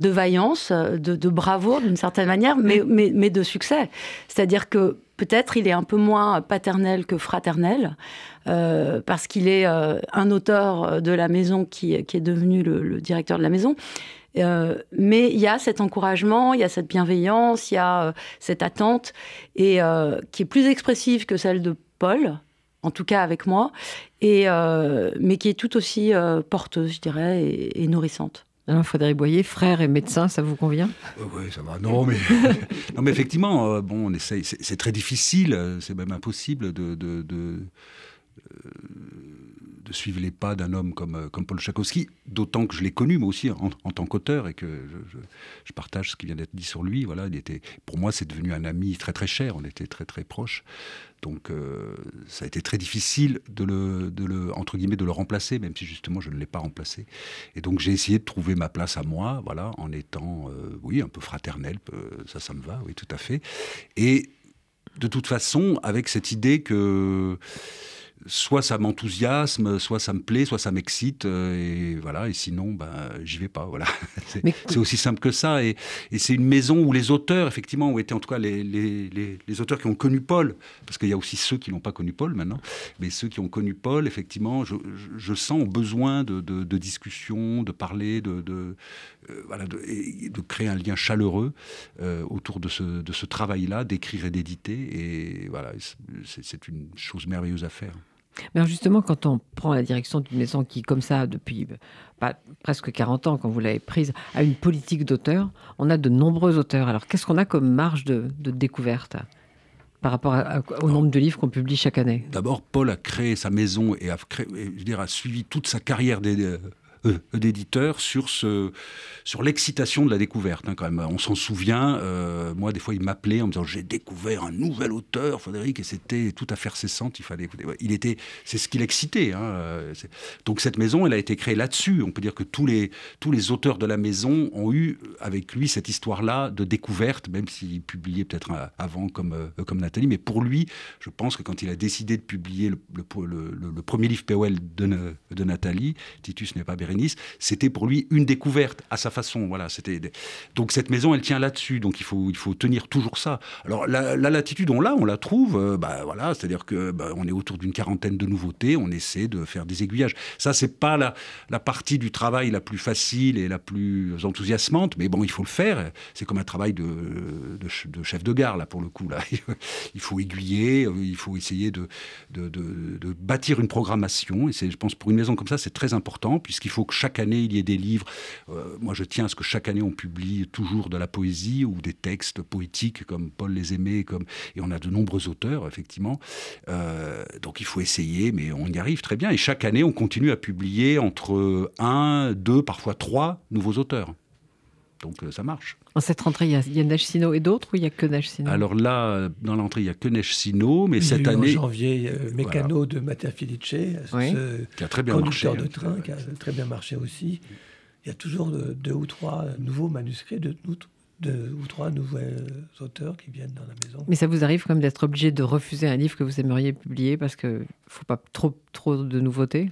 de vaillance, de, de bravoure d'une certaine manière, mais, mais, mais de succès. C'est-à-dire que peut-être il est un peu moins paternel que fraternel, euh, parce qu'il est euh, un auteur de la maison qui, est devenu le, directeur de la maison. Euh, mais il y a cet encouragement, il y a cette bienveillance, il y a cette attente, et qui est plus expressive que celle de Paul, en tout cas avec moi, et, mais qui est tout aussi porteuse, je dirais, et nourrissante. Alors, Frédéric Boyer, frère et médecin, ça vous convient? Euh, Oui, ça va. Non, mais, non, mais effectivement, euh, bon, on essaye. C'est très difficile, euh, c'est même impossible de, de, suivre les pas d'un homme comme, comme Paul Tchaikovsky, d'autant que je l'ai connu, moi aussi, en, tant qu'auteur, et que je, je, partage ce qui vient d'être dit sur lui. Voilà, il était, pour moi, c'est devenu un ami très très cher. On était très très proches. Donc euh, ça a été très difficile de le, de le, entre guillemets, de le remplacer, même si justement je ne l'ai pas remplacé. Et donc j'ai essayé de trouver ma place à moi, voilà, en étant, euh, oui, un peu fraternel, ça, ça me va, oui, tout à fait. Et de toute façon, avec cette idée que soit ça m'enthousiasme, soit ça me plaît, soit ça m'excite, euh, et voilà. Et sinon, ben, j'y vais pas. Voilà. c'est aussi simple que ça. Et, c'est une maison où les auteurs, effectivement, ont été en tout cas les, les, auteurs qui ont connu Paul, parce qu'il y a aussi ceux qui n'ont pas connu Paul maintenant, mais ceux qui ont connu Paul, effectivement, je, je sens ont besoin de, de, discussion, de parler, de, de euh, voilà, de, de, créer un lien chaleureux euh, autour de ce, de ce travail-là, d'écrire et d'éditer. Et voilà, c'est une chose merveilleuse à faire. Mais alors justement, quand on prend la direction d'une maison qui, comme ça, depuis bah, presque 40 ans, quand vous l'avez prise, a une politique d'auteur, on a de nombreux auteurs. Alors qu'est-ce qu'on a comme marge de, découverte par rapport au nombre de livres qu'on publie chaque année? D'abord, Paul a créé sa maison et a, je a suivi toute sa carrière des, euh, d'éditeurs sur, sur l'excitation de la découverte. Hein, quand même. On s'en souvient, euh, moi des fois il m'appelait en me disant j'ai découvert un nouvel auteur, Frédéric, et c'était tout à fait cessant, il fallait. Il était, c'est ce qui l'excitait. Hein, euh, donc cette maison, elle a été créée là-dessus. On peut dire que tous les, tous les auteurs de la maison ont eu avec lui cette histoire-là de découverte, même s'il publiait peut-être avant comme, comme Nathalie, mais pour lui, je pense que quand il a décidé de publier le, premier livre POL de, de Nathalie, Titus n'est pas C'était pour lui une découverte à sa façon. Voilà, c'était donc cette maison, elle tient là-dessus. Donc il faut il faut tenir toujours ça. Alors la, latitude, on l'a, on la trouve. Euh, bah voilà, c'est-à-dire que bah, on est autour d'une quarantaine de nouveautés. On essaie de faire des aiguillages. Ça, c'est pas la, la partie du travail la plus facile et la plus enthousiasmante, mais bon, il faut le faire. C'est comme un travail de, de, chef de gare là pour le coup là. il faut aiguiller, il faut essayer de, de, de bâtir une programmation. Et c'est, je pense, pour une maison comme ça, c'est très important puisqu'il faut que chaque année il y ait des livres. Euh, moi, je tiens à ce que chaque année on publie toujours de la poésie ou des textes poétiques comme Paul les aimait, comme et on a de nombreux auteurs effectivement. Euh, donc il faut essayer, mais on y arrive très bien. Et chaque année, on continue à publier entre un, deux, parfois trois nouveaux auteurs. Donc euh, ça marche. En cette rentrée, il y a, il Neige Sino et d'autres ou il n'y a que Neige Sino? Alors là, dans l'entrée, il n'y a que Neige Sino, mais cette année. En janvier, Mécano de Matteo Felice, qui a très bien marché. de train, qui a très bien marché aussi. Il y a toujours deux ou trois nouveaux manuscrits, de deux ou trois nouveaux auteurs qui viennent dans la maison. Mais ça vous arrive quand même d'être obligé de refuser un livre que vous aimeriez publier parce qu'il ne faut pas trop, trop de nouveautés?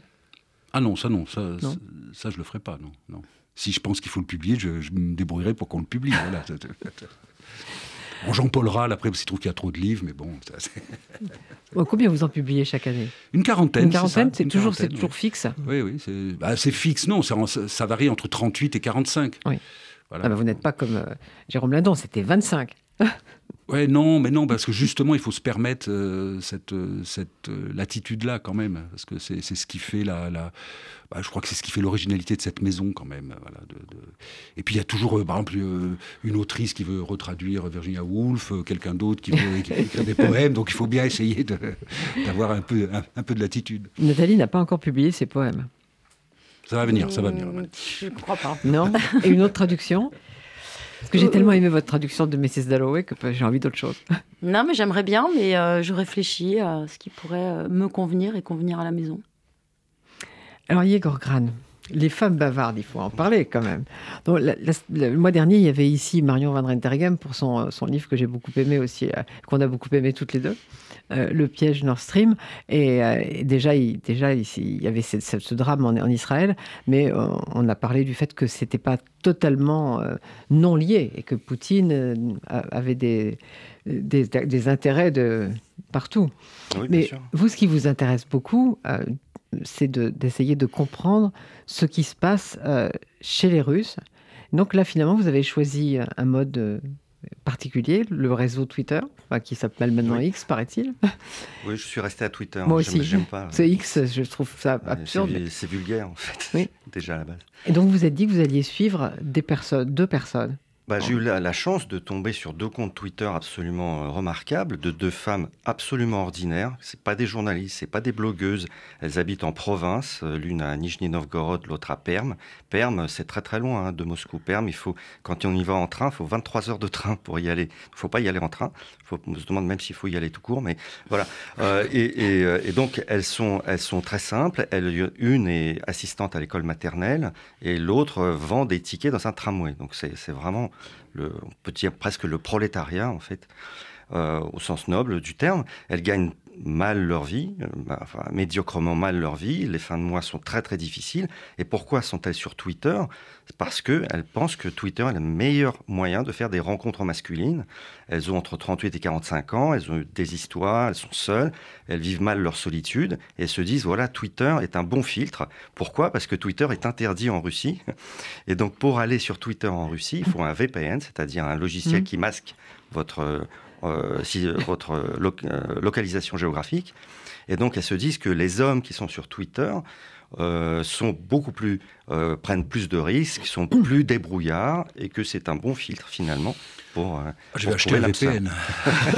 Ah non, ça non, ça, ça, ça je le ferai pas, non. non si je pense qu'il faut le publier, je, me débrouillerai pour qu'on le publie. Voilà. Jean-Paul Rall, après, s'il trouve qu'il y a trop de livres, mais bon. combien vous en publiez chaque année? Une quarantaine. Une quarantaine, c'est toujours, toujours fixe Oui, oui. C'est bah, fixe, non. Ça, varie entre 38 et 45. Oui. Voilà. Ah bah, vous n'êtes pas comme euh, Jérôme Lindon, c'était 25. Ouais, non, mais non, parce que justement, il faut se permettre euh, cette, euh, cette latitude-là quand même, parce que c'est ce qui fait la, la bah, je crois que c'est ce qui fait l'originalité de cette maison quand même. Voilà, de, Et puis il y a toujours, euh, par exemple, euh, une autrice qui veut retraduire Virginia Woolf, euh, quelqu'un d'autre qui veut écrire des poèmes, donc il faut bien essayer d'avoir un peu, un, peu de latitude. Nathalie n'a pas encore publié ses poèmes. Ça va venir, ça va venir. Je ne crois pas. Non Et une autre traduction? Parce que j'ai tellement aimé votre traduction de Mrs. Dalloway que j'ai envie d'autre chose. Non, mais j'aimerais bien, mais je réfléchis à ce qui pourrait me convenir et convenir à la maison. Alors, Yegor Gran, les femmes bavardes, il faut en parler quand même. Donc, le mois dernier, il y avait ici Marion Van Rentergem pour son, son livre que j'ai beaucoup aimé aussi, euh, qu'on a beaucoup aimé toutes les deux, euh, Le piège Nord Stream. Et, euh, déjà, il, déjà ici, il y avait ce, drame en, Israël, mais on a parlé du fait que c'était pas totalement non lié et que Poutine avait des, des, des, intérêts de partout. mais vous, ce qui vous intéresse beaucoup, c'est d'essayer de, comprendre ce qui se passe euh, chez les Russes. Donc là, finalement, vous avez choisi un mode euh, particulier, le réseau Twitter, qui s'appelle maintenant X, paraît-il. Oui, je suis resté à Twitter. Moi aussi. J'aime pas. C'est X, je trouve ça absurde. C'est vulgaire, en fait. Déjà à la base. Et donc, vous êtes dit que vous alliez suivre des personnes, deux personnes bah, j'ai eu la, chance de tomber sur deux comptes Twitter absolument euh, remarquables, de deux femmes absolument ordinaires. C'est pas des journalistes, c'est pas des blogueuses. Elles habitent en province, euh, l'une à Nijni Novgorod, l'autre à Perm. Perm, c'est très très loin hein, de Moscou. Perm, il faut, quand on y va en train, il faut 23 heures de train pour y aller. Il faut pas y aller en train. Faut, on se demande même s'il faut y aller tout court, mais voilà. Euh, et, donc elles sont, elles sont très simples. Elle, une est assistante à l'école maternelle et l'autre vend des tickets dans un tramway. Donc c'est vraiment on peut dire presque le prolétariat en fait, euh, au sens noble du terme. Elles gagnent mal leur vie, euh, bah, enfin, médiocrement mal leur vie. Les fins de mois sont très très difficiles. Et pourquoi sont-elles sur Twitter? Parce qu'elles pensent que Twitter est le meilleur moyen de faire des rencontres masculines. Elles ont entre 38 et 45 ans, elles ont des histoires, elles sont seules, elles vivent mal leur solitude et elles se disent voilà, Twitter est un bon filtre. Pourquoi? Parce que Twitter est interdit en Russie. Et donc pour aller sur Twitter en Russie, il faut un VPN, c'est-à-dire un logiciel mmh. qui masque votre euh, si, euh, votre euh, localisation géographique. Et donc, elles se disent que les hommes qui sont sur Twitter sont beaucoup plus, prennent plus de risques, sont plus débrouillards, et que c'est un bon filtre finalement pour. Je vais acheter un VPN.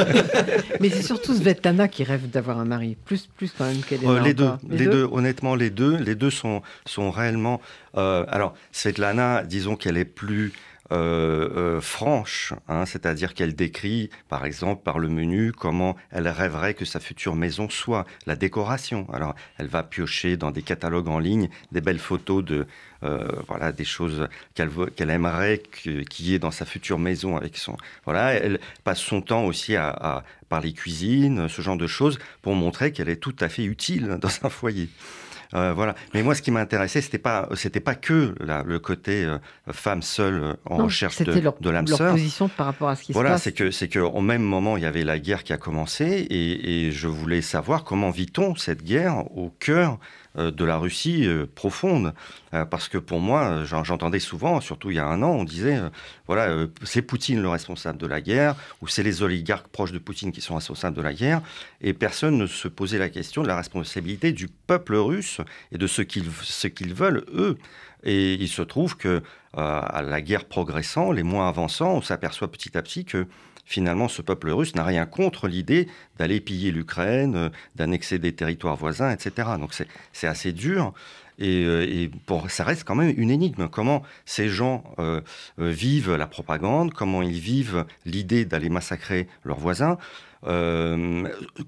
Mais c'est surtout Svetlana qui rêve d'avoir un mari, plus, plus quand même qu'elle est. les, deux, les, deux, honnêtement, les deux, les deux sont, sont réellement. alors, Svetlana, disons qu'elle est plus euh, euh, franche, hein, c'est-à-dire qu'elle décrit, par exemple, par le menu, comment elle rêverait que sa future maison soit, la décoration. Alors, elle va piocher dans des catalogues en ligne des belles photos de, euh, voilà, des choses qu'elle aimerait qu'il y ait dans sa future maison avec son. Voilà, elle passe son temps aussi à, à parler cuisine, ce genre de choses, pour montrer qu'elle est tout à fait utile dans un foyer. Euh, voilà. Mais moi, ce qui m'intéressait, c'était pas, c'était pas que le côté euh, femme seule euh, en recherche de, de l'âme sœur. position par rapport à ce qui se passe. Voilà, c'est que, c'est que au même moment, il y avait la guerre qui a commencé, et, et je voulais savoir comment vit-on cette guerre au cœur de la Russie euh, profonde. Euh, parce que pour moi, j'entendais souvent, surtout il y a un an, on disait, voilà, c'est Poutine le responsable de la guerre, ou c'est les oligarques proches de Poutine qui sont responsables de la guerre, et personne ne se posait la question de la responsabilité du peuple russe et de ce qu'ils ce qu'ils veulent, eux. Et il se trouve que à la guerre progressant, les mois avançant, on s'aperçoit petit à petit que finalement, ce peuple russe n'a rien contre l'idée d'aller piller l'Ukraine, euh, d'annexer des territoires voisins, etc. Donc c'est assez dur. Et, euh, ça reste quand même une énigme. Comment ces gens euh, vivent la propagande, comment ils vivent l'idée d'aller massacrer leurs voisins,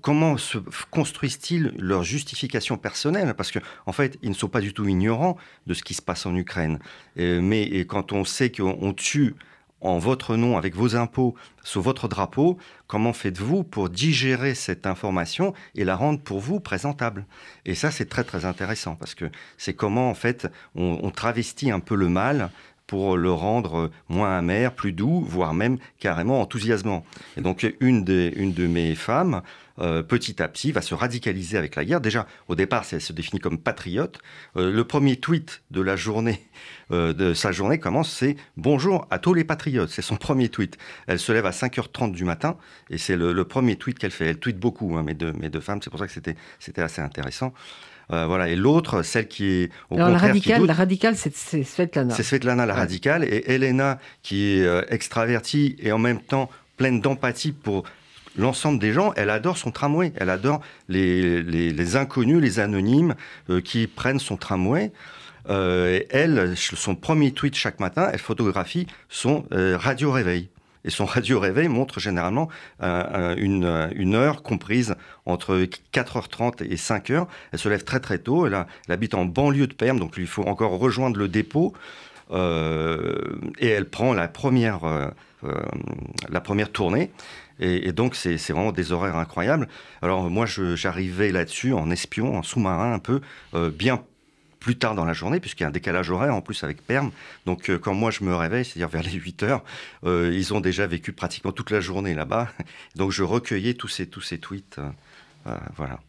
comment se construisent-ils leur justification personnelle Parce qu'en en fait, ils ne sont pas du tout ignorants de ce qui se passe en Ukraine. mais quand on sait qu'on tue en votre nom, avec vos impôts, sous votre drapeau, comment faites-vous pour digérer cette information et la rendre pour vous présentable? Et ça, c'est très très intéressant parce que c'est comment en fait on, travestit un peu le mal pour le rendre moins amer, plus doux, voire même carrément enthousiasmant. Et donc une, une de mes femmes euh, petit à petit, va se radicaliser avec la guerre. Déjà, au départ, elle se définit comme patriote. Euh, le premier tweet de la journée, euh, de sa journée commence, c'est Bonjour à tous les patriotes. C'est son premier tweet. Elle se lève à 5h30 du matin et c'est le, premier tweet qu'elle fait. Elle tweet beaucoup, hein, mes, deux, mes deux femmes. C'est pour ça que c'était assez intéressant. Voilà. Et l'autre, celle qui est au Alors, la radicale, la radicale, c'est, Svetlana. C'est Svetlana, la radicale, et Elena, qui est extravertie et en même temps pleine d'empathie pour l'ensemble des gens, elle adore son tramway. Elle adore les, les, inconnus, les anonymes euh, qui prennent son tramway. Euh, elle, son premier tweet chaque matin, elle photographie son euh, radio réveil. Et son radio réveil montre généralement une, une, heure comprise entre 4h30 et 5h. Elle se lève très très tôt. Elle, habite en banlieue de Perm, donc il faut encore rejoindre le dépôt. et elle prend la première, la première tournée. Et, donc, c'est vraiment des horaires incroyables. Alors, moi, j'arrivais là-dessus en espion, en sous-marin, un peu, euh, bien plus tard dans la journée, puisqu'il y a un décalage horaire en plus avec Perm. Donc, euh, quand moi je me réveille, c'est-à-dire vers les 8 heures, euh, ils ont déjà vécu pratiquement toute la journée là-bas. Donc, je recueillais tous ces, tous ces tweets. voilà.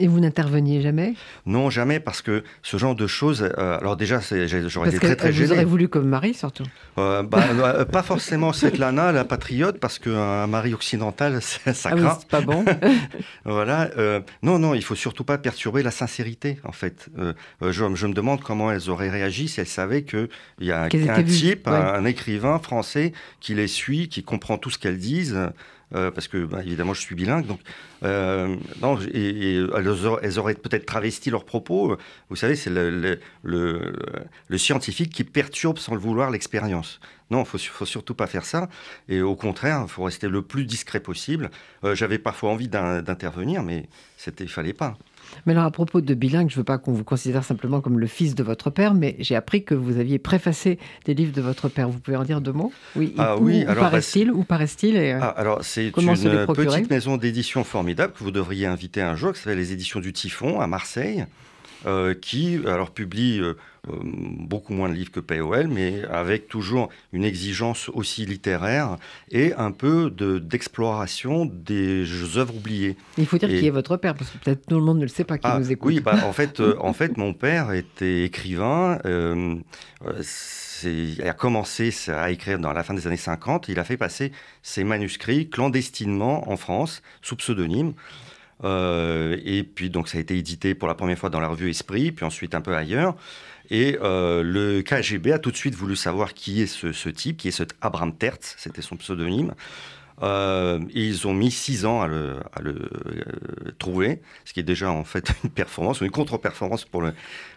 Et vous n'interveniez jamais? Non, jamais, parce que ce genre de choses. Euh, alors déjà, j'aurais été très très gêné. Vous auriez voulu comme mari surtout euh, bah, euh, Pas forcément cette Lana, la patriote, parce qu'un mari occidental, ça ah craint. Oui, pas bon. voilà. non, non, il faut surtout pas perturber la sincérité, en fait. Je, je, me demande comment elles auraient réagi si elles savaient qu'il y a un type, un, écrivain français, qui les suit, qui comprend tout ce qu'elles disent. Euh, parce que bah, évidemment je suis bilingue, donc euh, non, et, elles auraient, peut-être travesti leurs propos. Vous savez, c'est le, scientifique qui perturbe sans le vouloir l'expérience. Non, il faut, faut surtout pas faire ça. Et au contraire, il faut rester le plus discret possible. Euh, j'avais parfois envie d'intervenir, mais il fallait pas. Mais alors, à propos de bilingue, je ne veux pas qu'on vous considère simplement comme le fils de votre père, mais j'ai appris que vous aviez préfacé des livres de votre père. Vous pouvez en dire deux mots? Oui. Ah, oui. alors, paraît-il Où paraît-il euh, ah, Alors, c'est une petite maison d'édition formidable que vous devriez inviter un jour, qui s'appelle les Éditions du Typhon à Marseille. Euh, qui alors publie euh, euh, beaucoup moins de livres que POL, mais avec toujours une exigence aussi littéraire et un peu d'exploration des œuvres oubliées. Il faut dire qui est votre père, parce que peut-être tout le monde ne le sait pas qui ah, nous écoute. Oui, bah, en, fait, en fait, mon père était écrivain. il a commencé à écrire dans la fin des années 50. Il a fait passer ses manuscrits clandestinement en France, sous pseudonyme. Euh, et puis, donc, ça a été édité pour la première fois dans la revue Esprit, puis ensuite un peu ailleurs. Et euh, le KGB a tout de suite voulu savoir qui est ce, type, qui est cet Abraham Tertz, c'était son pseudonyme. Euh, ils ont mis six ans à le, euh, trouver, ce qui est déjà en fait une performance, une contre-performance pour le,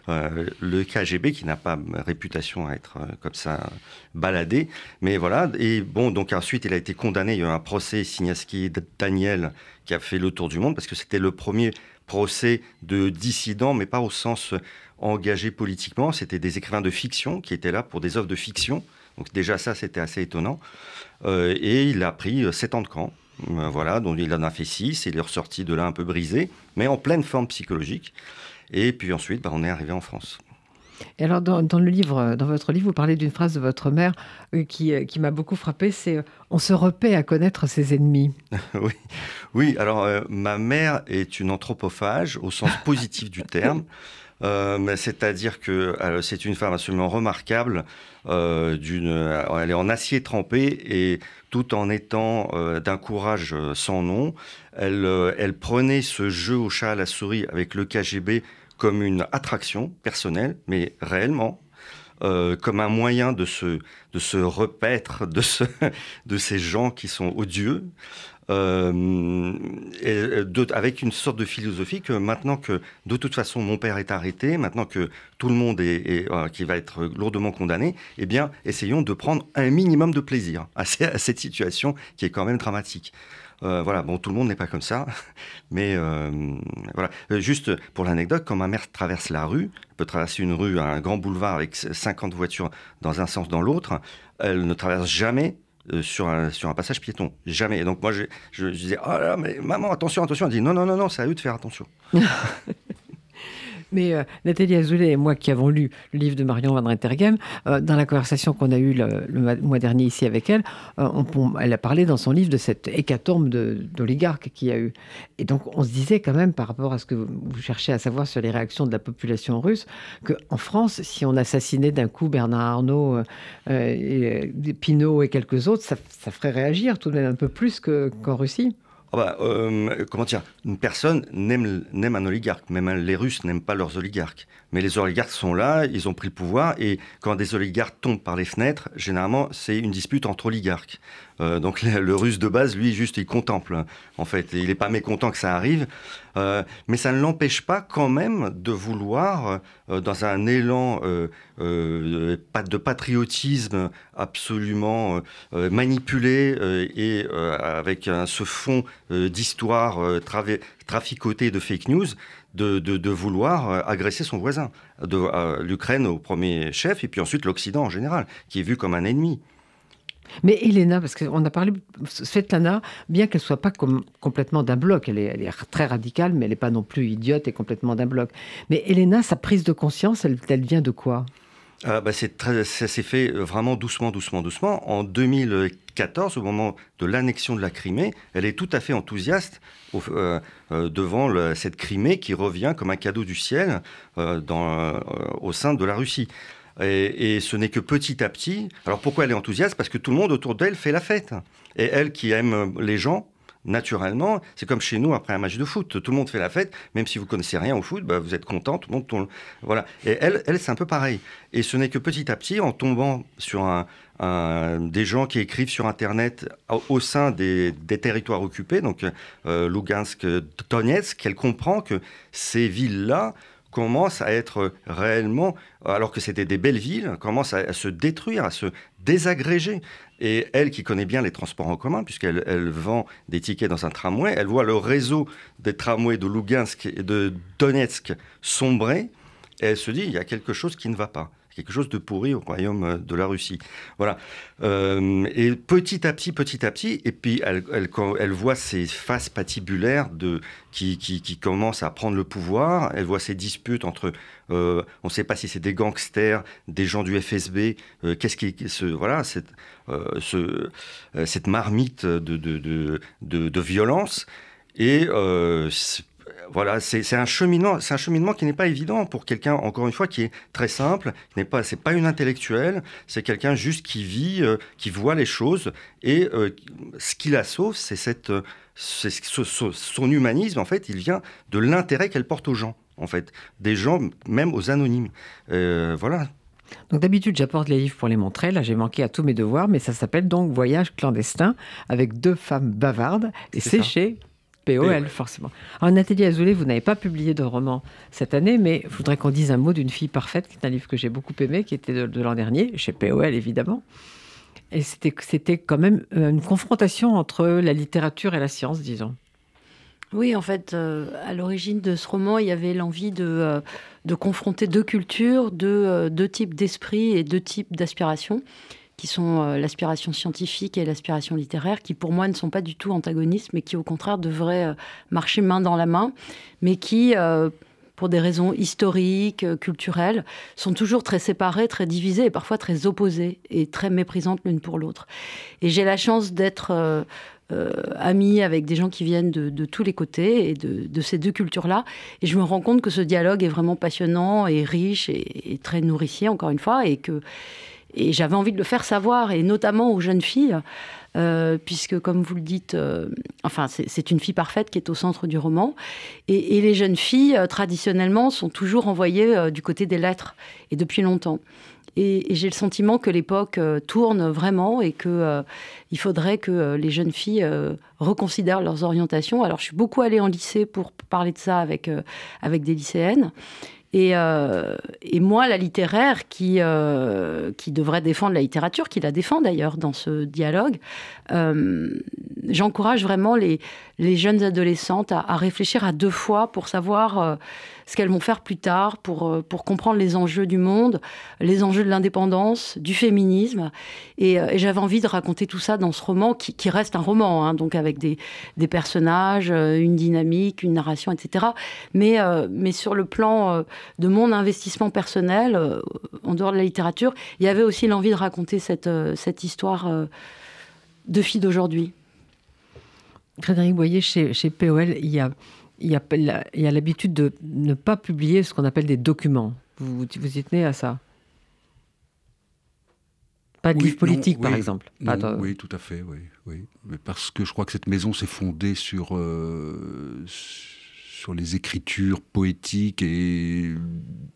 euh, le KGB qui n'a pas réputation à être comme ça baladé. Mais voilà, et bon, donc ensuite il a été condamné, il y a eu un procès Signaski Daniel qui a fait le tour du monde parce que c'était le premier procès de dissidents, mais pas au sens engagé politiquement, c'était des écrivains de fiction qui étaient là pour des œuvres de fiction. Donc déjà ça, c'était assez étonnant. Euh, et il a pris 7 euh, ans de camp. Euh, voilà, donc il en a fait 6, il est ressorti de là un peu brisé, mais en pleine forme psychologique. Et puis ensuite, bah, on est arrivé en France. Et alors, dans, le livre, dans votre livre, vous parlez d'une phrase de votre mère qui, qui m'a beaucoup frappé, c'est on se repaît à connaître ses ennemis. oui, oui. Alors, ma mère est une anthropophage au sens positif du terme. Euh, c'est-à-dire que c'est une femme absolument remarquable. Euh, elle est en acier trempé et tout en étant euh, d'un courage sans nom, elle, prenait ce jeu au chat à la souris avec le KGB comme une attraction personnelle, mais réellement, comme un moyen de se, de se repaître de ces gens qui sont odieux. Euh, avec une sorte de philosophie que maintenant que de toute façon mon père est arrêté, maintenant que tout le monde est, euh, qui va être lourdement condamné, eh bien essayons de prendre un minimum de plaisir à, cette situation qui est quand même dramatique. Euh, voilà, bon, tout le monde n'est pas comme ça, mais voilà. Juste pour l'anecdote, quand ma mère traverse la rue, elle peut traverser une rue, un grand boulevard avec 50 voitures dans un sens, dans l'autre, elle ne traverse jamais euh, sur, un, passage piéton. Jamais. Et donc moi, je, je, disais, oh là, mais maman, attention, attention. Elle dit, non, non, non, non, c'est à eux de faire attention. Mais euh, Nathalie Azoulay et moi qui avons lu le livre de Marion Van Rentergem, euh, dans la conversation qu'on a eue le, mois dernier ici avec elle, euh, elle a parlé dans son livre de cette hécatombe d'oligarques qu'il y a eu. Et donc on se disait quand même, par rapport à ce que vous, cherchez à savoir sur les réactions de la population russe, qu'en France, si on assassinait d'un coup Bernard Arnault, et, Pinault et quelques autres, ça, ferait réagir tout de même un peu plus qu'en Russie. Ah bah, euh, comment dire Une personne n'aime un oligarque. Même les Russes n'aiment pas leurs oligarques. Mais les oligarques sont là, ils ont pris le pouvoir, et quand des oligarques tombent par les fenêtres, généralement, c'est une dispute entre oligarques. Euh, donc le, russe de base, lui, juste, il contemple, en fait. il n'est pas mécontent que ça arrive. Euh, mais ça ne l'empêche pas quand même de vouloir, euh, dans un élan de patriotisme absolument manipulé et avec ce fond d'histoire traficoté de fake news, de, vouloir agresser son voisin, l'Ukraine au premier chef, et puis ensuite l'Occident en général, qui est vu comme un ennemi. Mais Elena, parce qu'on a parlé, Svetlana, bien qu'elle soit pas complètement d'un bloc, elle est, très radicale, mais elle n'est pas non plus idiote et complètement d'un bloc. Mais Elena, sa prise de conscience, elle, vient de quoi? Ah, bah très, ça s'est fait euh, vraiment doucement, doucement, doucement. En 2014, au moment de l'annexion de la Crimée, elle est tout à fait enthousiaste euh, euh, devant cette Crimée qui revient comme un cadeau du ciel au sein de la Russie. Et, ce n'est que petit à petit. Alors pourquoi elle est enthousiaste? Parce que tout le monde autour d'elle fait la fête. Et elle qui aime les gens, naturellement, c'est comme chez nous après un match de foot. Tout le monde fait la fête, même si vous connaissez rien au foot, bah, vous êtes content, tout le monde Voilà. Et elle, elle c'est un peu pareil. Et ce n'est que petit à petit, en tombant sur des gens qui écrivent sur Internet au, sein des, territoires occupés, donc euh, Lugansk, Donetsk, qu'elle comprend que ces villes-là commence à être réellement, alors que c'était des belles villes, commence à, se détruire, à se désagréger. Et elle, qui connaît bien les transports en commun, puisqu'elle elle vend des tickets dans un tramway, elle voit le réseau des tramways de Lugansk et de Donetsk sombrer, et elle se dit, il y a quelque chose qui ne va pas quelque chose de pourri au royaume euh, de la Russie. Voilà. Euh, et petit à petit, petit à petit, et puis elle, elle, voit ces faces patibulaires de, qui, qui, qui, commencent à prendre le pouvoir, elle voit ces disputes entre, euh, on ne sait pas si c'est des gangsters, des gens du FSB, qu'est-ce qui, ce, voilà, cette, ce, cette marmite de, de, de, violence. Et voilà, c'est un cheminement, c'est un cheminement qui n'est pas évident pour quelqu'un, encore une fois, qui est très simple. N'est pas, c'est pas une intellectuelle, c'est quelqu'un juste qui vit, euh, qui voit les choses, et euh, ce qui la sauve, c'est cette, son humanisme. En fait, il vient de l'intérêt qu'elle porte aux gens, en fait, des gens, même aux anonymes. Euh, voilà. Donc d'habitude, j'apporte les livres pour les montrer. Là, j'ai manqué à tous mes devoirs, mais ça s'appelle donc Voyage clandestin avec deux femmes bavardes. Et c'est chez POL, forcément. Alors, Nathalie Azoulay, vous n'avez pas publié de roman cette année, mais je voudrais qu'on dise un mot d'une fille parfaite, qui est un livre que j'ai beaucoup aimé, qui était de, l'an dernier, chez POL évidemment. Et c'était quand même euh, une confrontation entre la littérature et la science, disons. Oui, en fait, euh, à l'origine de ce roman, il y avait l'envie de, euh, de confronter deux cultures, deux, deux types d'esprit et deux types d'aspiration qui sont euh, l'aspiration scientifique et l'aspiration littéraire, qui pour moi ne sont pas du tout antagonistes, mais qui au contraire devraient euh, marcher main dans la main, mais qui, euh, pour des raisons historiques, culturelles, sont toujours très séparées, très divisées et parfois très opposées et très méprisantes l'une pour l'autre. Et j'ai la chance d'être... amie avec des gens qui viennent de, tous les côtés et de, ces deux cultures-là. Et je me rends compte que ce dialogue est vraiment passionnant et riche et, et très nourricier, encore une fois, et que, et j'avais envie de le faire savoir, et notamment aux jeunes filles, euh, puisque, comme vous le dites, euh, enfin, c'est une fille parfaite qui est au centre du roman. Et, les jeunes filles, euh, traditionnellement, sont toujours envoyées du côté des lettres, et depuis longtemps. Et, j'ai le sentiment que l'époque tourne vraiment et qu'il il faudrait que les jeunes filles reconsidèrent leurs orientations. Alors, je suis beaucoup allée en lycée pour parler de ça avec, avec des lycéennes. Euh, et, moi, la littéraire qui, euh, qui devrait défendre la littérature, qui la défend d'ailleurs dans ce dialogue, euh, j'encourage vraiment les, les, jeunes adolescentes à, réfléchir à deux fois pour savoir ce qu'elles vont faire plus tard, pour, pour comprendre les enjeux du monde, les enjeux de l'indépendance, du féminisme. Et, j'avais envie de raconter tout ça dans ce roman qui, reste un roman, hein, donc avec des, des, personnages, une dynamique, une narration, etc. Mais, mais sur le plan de mon investissement personnel, euh, en dehors de la littérature, il y avait aussi l'envie de raconter cette, euh, cette histoire euh, de fille d'aujourd'hui. Frédéric Boyer, chez, chez POL, il y a il y a l'habitude de ne pas publier ce qu'on appelle des documents. Vous, vous y tenez à ça? Pas de Oui, livre politique, non, par oui, exemple. non, Pas de- Oui, tout à fait, oui, oui. Mais parce que je crois que cette maison s'est fondée sur, euh, sur les écritures poétiques et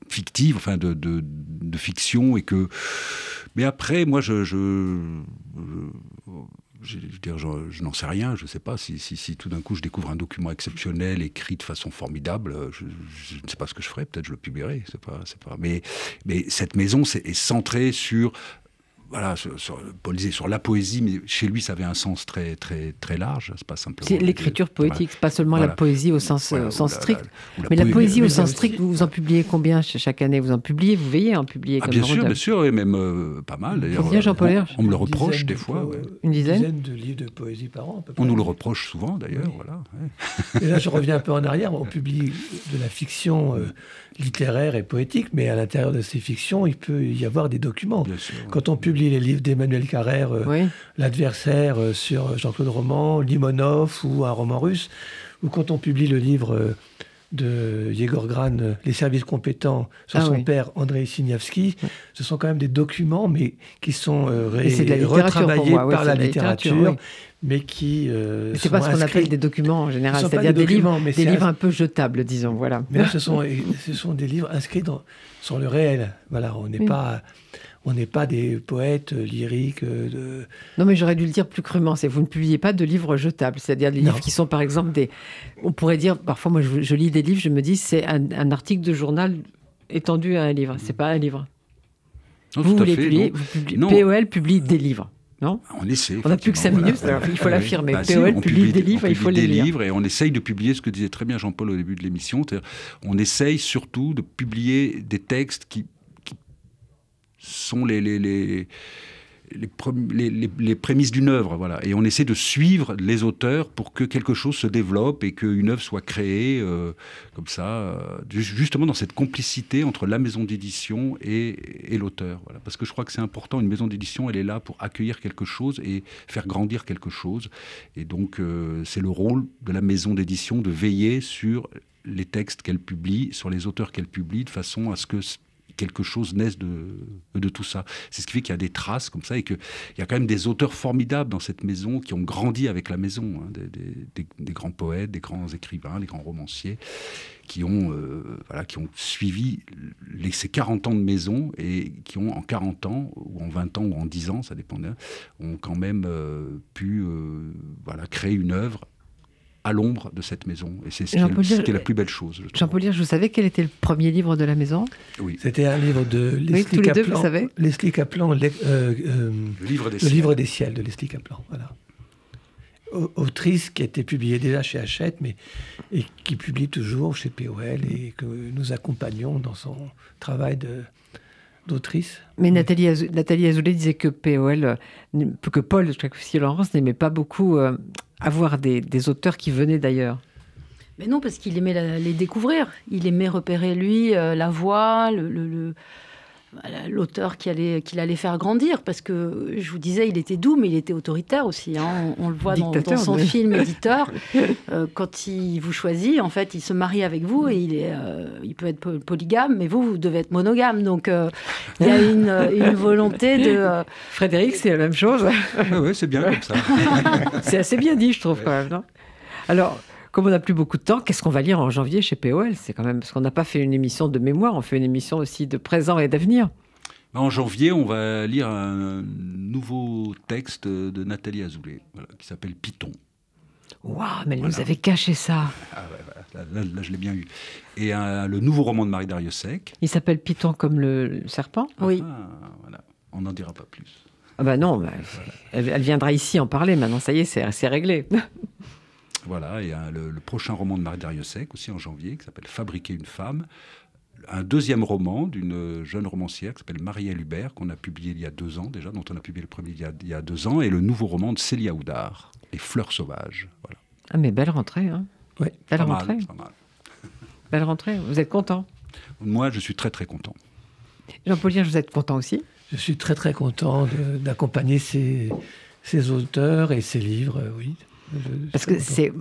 fictives, enfin de, de, de fiction, et que. Mais après, moi, je. je, je- je veux dire, je, je n'en sais rien, je ne sais pas si, si, si tout d'un coup je découvre un document exceptionnel écrit de façon formidable, je, je ne sais pas ce que je ferai, peut-être je le publierai, pas, pas. Mais, mais cette maison c'est, est centrée sur voilà, sur, sur, Paul disait sur la poésie, mais chez lui, ça avait un sens très, très, très large. C'est pas simplement. C'est l'écriture poétique, c'est pas seulement Voilà. la poésie au sens, Voilà, au sens la- strict. la Mais la poésie- poésie au sens aussi- strict, vous, vous en publiez combien ch- chaque année? Vous en publiez, vous veillez à en publier Ah, comme bien sûr, bien sûr, et même euh, pas mal. Combien, Jean-Paul on, Hersch on me le reproche dizaine des de fois. ouais. Une dizaine? de livres de poésie par an. à peu On nous le reproche souvent, d'ailleurs. Oui. Voilà, ouais. Et là, je reviens un peu en arrière. On publie de la fiction euh, littéraire et poétique, mais à l'intérieur de ces fictions, il peut y avoir des documents. bien sûr. Quand on publie les livres d'Emmanuel Carrère, euh, Oui. L'adversaire euh, sur Jean-Claude Roman, Limonov ou un roman russe, ou quand on publie le livre euh, de Yegor Gran, euh, Les services compétents, sur Ah son oui. père Andrei Siniavski, ce sont quand même des documents, mais qui sont euh, ré- retravaillés moi, par la littérature, mais qui euh, C'est pas ce qu'on appelle des documents en général, c'est-à-dire des des livres, mais des c'est livres un- un peu jetables, disons. Voilà. Mais là, ce sont, ce sont des livres inscrits dans, sur le réel. Voilà, on n'est Oui. pas... On n'est pas des poètes euh, lyriques euh, de, Non, mais j'aurais dû le dire plus crûment. C'est vous ne publiez pas de livres jetables, c'est-à-dire des Non. livres qui sont, par exemple, des. On pourrait dire, parfois, moi, je, je lis des livres, je me dis, c'est un, un article de journal étendu à un livre. C'est pas un livre. Non, vous tout à fait, vous publiez- Non. POL publie des livres, non? On essaie. On n'a plus que cinq effectivement, minutes, alors il faut l'affirmer. POL on publie des on livres, il faut publie les des lire. livres et on essaye de publier ce que disait très bien Jean-Paul au début de l'émission. On essaye surtout de publier des textes qui sont les, les, les, les, les- les- prémices d'une œuvre. Voilà. Et on essaie de suivre les auteurs pour que quelque chose se développe et qu'une œuvre soit créée euh, comme ça, euh, ju- justement dans cette complicité entre la maison d'édition et, et l'auteur. Voilà. Parce que je crois que c'est important, une maison d'édition, elle est là pour accueillir quelque chose et faire grandir quelque chose. Et donc, euh, c'est le rôle de la maison d'édition de veiller sur les textes qu'elle publie, sur les auteurs qu'elle publie, de façon à ce que quelque chose naisse de, de tout ça. C'est ce qui fait qu'il y a des traces comme ça et qu'il y a quand même des auteurs formidables dans cette maison qui ont grandi avec la maison, hein, des, grands poètes, des grands écrivains, des grands romanciers qui ont, euh, voilà, qui ont suivi les, ces 40 ans de maison et qui ont en 40 ans, ou en 20 ans, ou en 10 ans, ça dépend, d'un, ont quand même euh, pu euh, voilà, créer une œuvre à l'ombre de cette maison. Et c'est ce, qui est- Jean-Paul ce Dire- qui est la plus belle chose. je. Jean-Paul Hirsch, vous savez quel était le premier livre de la maison Oui, C'était un livre de Leslie tous les deux, Kaplan. vous savez. Leslie Kaplan, le, euh, euh, le livre des le ciels. livre des ciels de Leslie Kaplan. Voilà. Au- Autrice qui a été publiée déjà chez Hachette, mais et qui publie toujours chez POL et que nous accompagnons dans son travail de d'autrice. Mais Nathalie, Azou- Nathalie Azoulay disait que POL, euh, que Paul Laurence n'aimait pas beaucoup euh, avoir des, des auteurs qui venaient d'ailleurs. Mais non, parce qu'il aimait la- les découvrir. Il aimait repérer, lui, euh, la voix, le- le- l'auteur qui allait, qu'il allait faire grandir. Parce que, je vous disais, il était doux, mais il était autoritaire aussi. hein. On, on le voit dans, son oui. film Éditeur. Euh, quand il vous choisit, en fait, il se marie avec vous et il, est, euh, il peut être po- polygame, mais vous, vous devez être monogame. Donc, euh, il y a une, une volonté de... euh, Frédéric, c'est la même chose. Ouais, ouais, c'est bien comme ça. c'est assez bien dit, je trouve, quand même. non? Alors, comme on n'a plus beaucoup de temps, qu'est-ce qu'on va lire en janvier chez POL C'est quand même parce qu'on n'a pas fait une émission de mémoire, on fait une émission aussi de présent et d'avenir. En janvier, on va lire un nouveau texte de Nathalie Azoulay, voilà, qui s'appelle Python. Waouh, mais elle nous avait caché ça. Ah ouais, là, là, là, je l'ai bien eu. Et un- le nouveau roman de Marie Dariussec. Il s'appelle Python comme le, le serpent? Oui. Ah, voilà. On n'en dira pas plus. Ah bah non, bah, elle, elle viendra ici en parler maintenant, ça y est, c'est réglé. Voilà, et un- le, le prochain roman de Marie Dariussec, aussi en janvier, qui s'appelle Fabriquer une femme. Un deuxième roman d'une jeune romancière qui s'appelle Marielle Hubert, qu'on a publié il y a deux ans déjà, dont on a publié le premier il y a, il y a deux ans, et le nouveau roman de Célia Houdard, Les fleurs sauvages. Voilà. Ah mais belle rentrée, hein Oui. Belle Pas rentrée, mal, pas mal. belle rentrée. Vous êtes content? Moi, je suis très très content. Jean-Paul Hirsch, vous êtes content aussi? Je suis très très content d'accompagner ces, ces auteurs et ces livres, oui. Parce que c'est...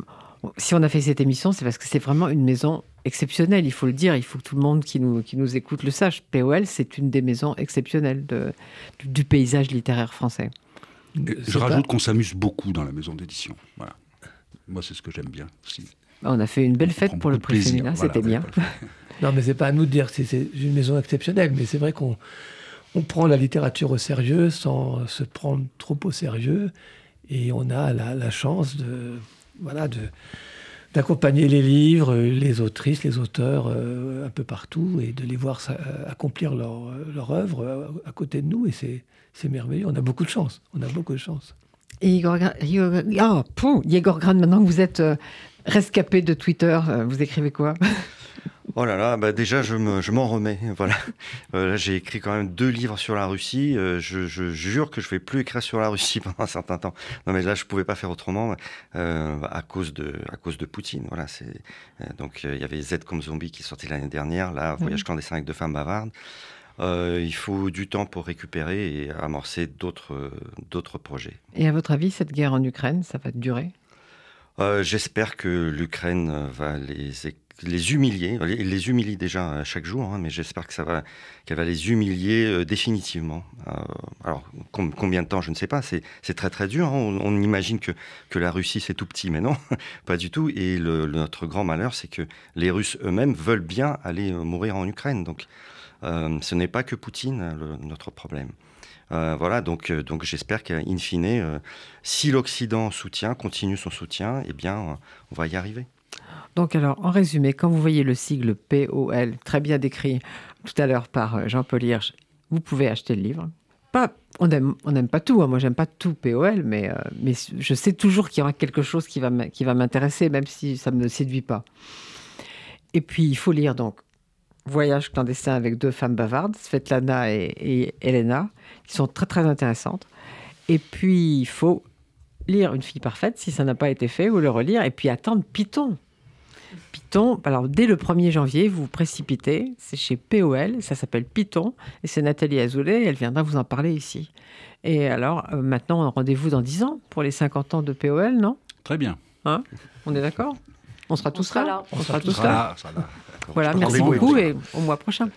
si on a fait cette émission, c'est parce que c'est vraiment une maison exceptionnelle, il faut le dire, il faut que tout le monde qui nous, qui nous écoute le sache. POL, c'est une des maisons exceptionnelles de, du paysage littéraire français. Je rajoute qu'on s'amuse beaucoup dans la maison d'édition. Voilà. Moi, c'est ce que j'aime bien aussi. On a fait une belle fête pour le prix féminin, c'était bien. non, mais c'est pas à nous de dire que c'est une maison exceptionnelle, mais c'est vrai qu'on on prend la littérature au sérieux sans se prendre trop au sérieux, et on a la, chance de, voilà, de d'accompagner les livres, les autrices, les auteurs euh, un peu partout et de les voir accomplir leur, leur œuvre euh, à côté de nous. Et c'est merveilleux. On a beaucoup de chance. On a beaucoup de chance. Et Igor, Igor, oh, Igor Gran, maintenant que vous êtes euh, rescapé de Twitter, vous écrivez quoi? Oh là là, bah déjà je m'en je remets. Voilà. Euh, j'ai écrit quand même deux livres sur la Russie. Euh, je, je, jure que je vais plus écrire sur la Russie pendant un certain temps. Non mais là je pouvais pas faire autrement euh, à cause de à cause de Poutine. Voilà. C'est donc il y avait Z comme zombie qui sortait l'année dernière. Là, Voyage clandestin avec deux femmes bavardes. il faut du temps pour récupérer et amorcer d'autres d'autres projets. Et à votre avis, cette guerre en Ukraine, ça va durer? J'espère que l'Ukraine va les les humilier. Il les humilie déjà euh, chaque jour, hein, mais j'espère que va, qu'elle va les humilier euh, définitivement. Euh, alors, combien de temps, je ne sais pas. C'est, très très dur. Hein. On, imagine que, la Russie c'est tout petit, mais non, pas du tout. Et notre grand malheur, c'est que les Russes eux-mêmes veulent bien aller mourir en Ukraine. Donc, ce n'est pas que Poutine notre problème. Voilà, donc, donc j'espère qu'in fine, si l'Occident soutient, continue son soutien, eh bien, on va y arriver. Donc alors, en résumé, quand vous voyez le sigle POL, très bien décrit tout à l'heure par euh, Jean-Paul Hirsch, vous pouvez acheter le livre. Pas, on n'aime on aime pas tout, hein. moi j'aime pas tout POL, mais, euh, mais je sais toujours qu'il y aura quelque chose qui va m'intéresser, même si ça ne me séduit pas. Et puis il faut lire donc Voyage clandestin avec deux femmes bavardes, Svetlana et, et Elena, qui sont très très intéressantes. Et puis il faut lire Une fille parfaite, si ça n'a pas été fait, ou le relire, et puis attendre Python. Python, alors dès le 1er janvier, vous vous précipitez, c'est chez POL, ça s'appelle Python, et c'est Nathalie Azoulay, elle viendra vous en parler ici. Et alors, euh, maintenant, rendez-vous dans 10 ans pour les 50 ans de POL, non? Très bien. Hein? On est d'accord? On sera tous là. On, sera, tous là. Voilà, merci beaucoup et au mois prochain.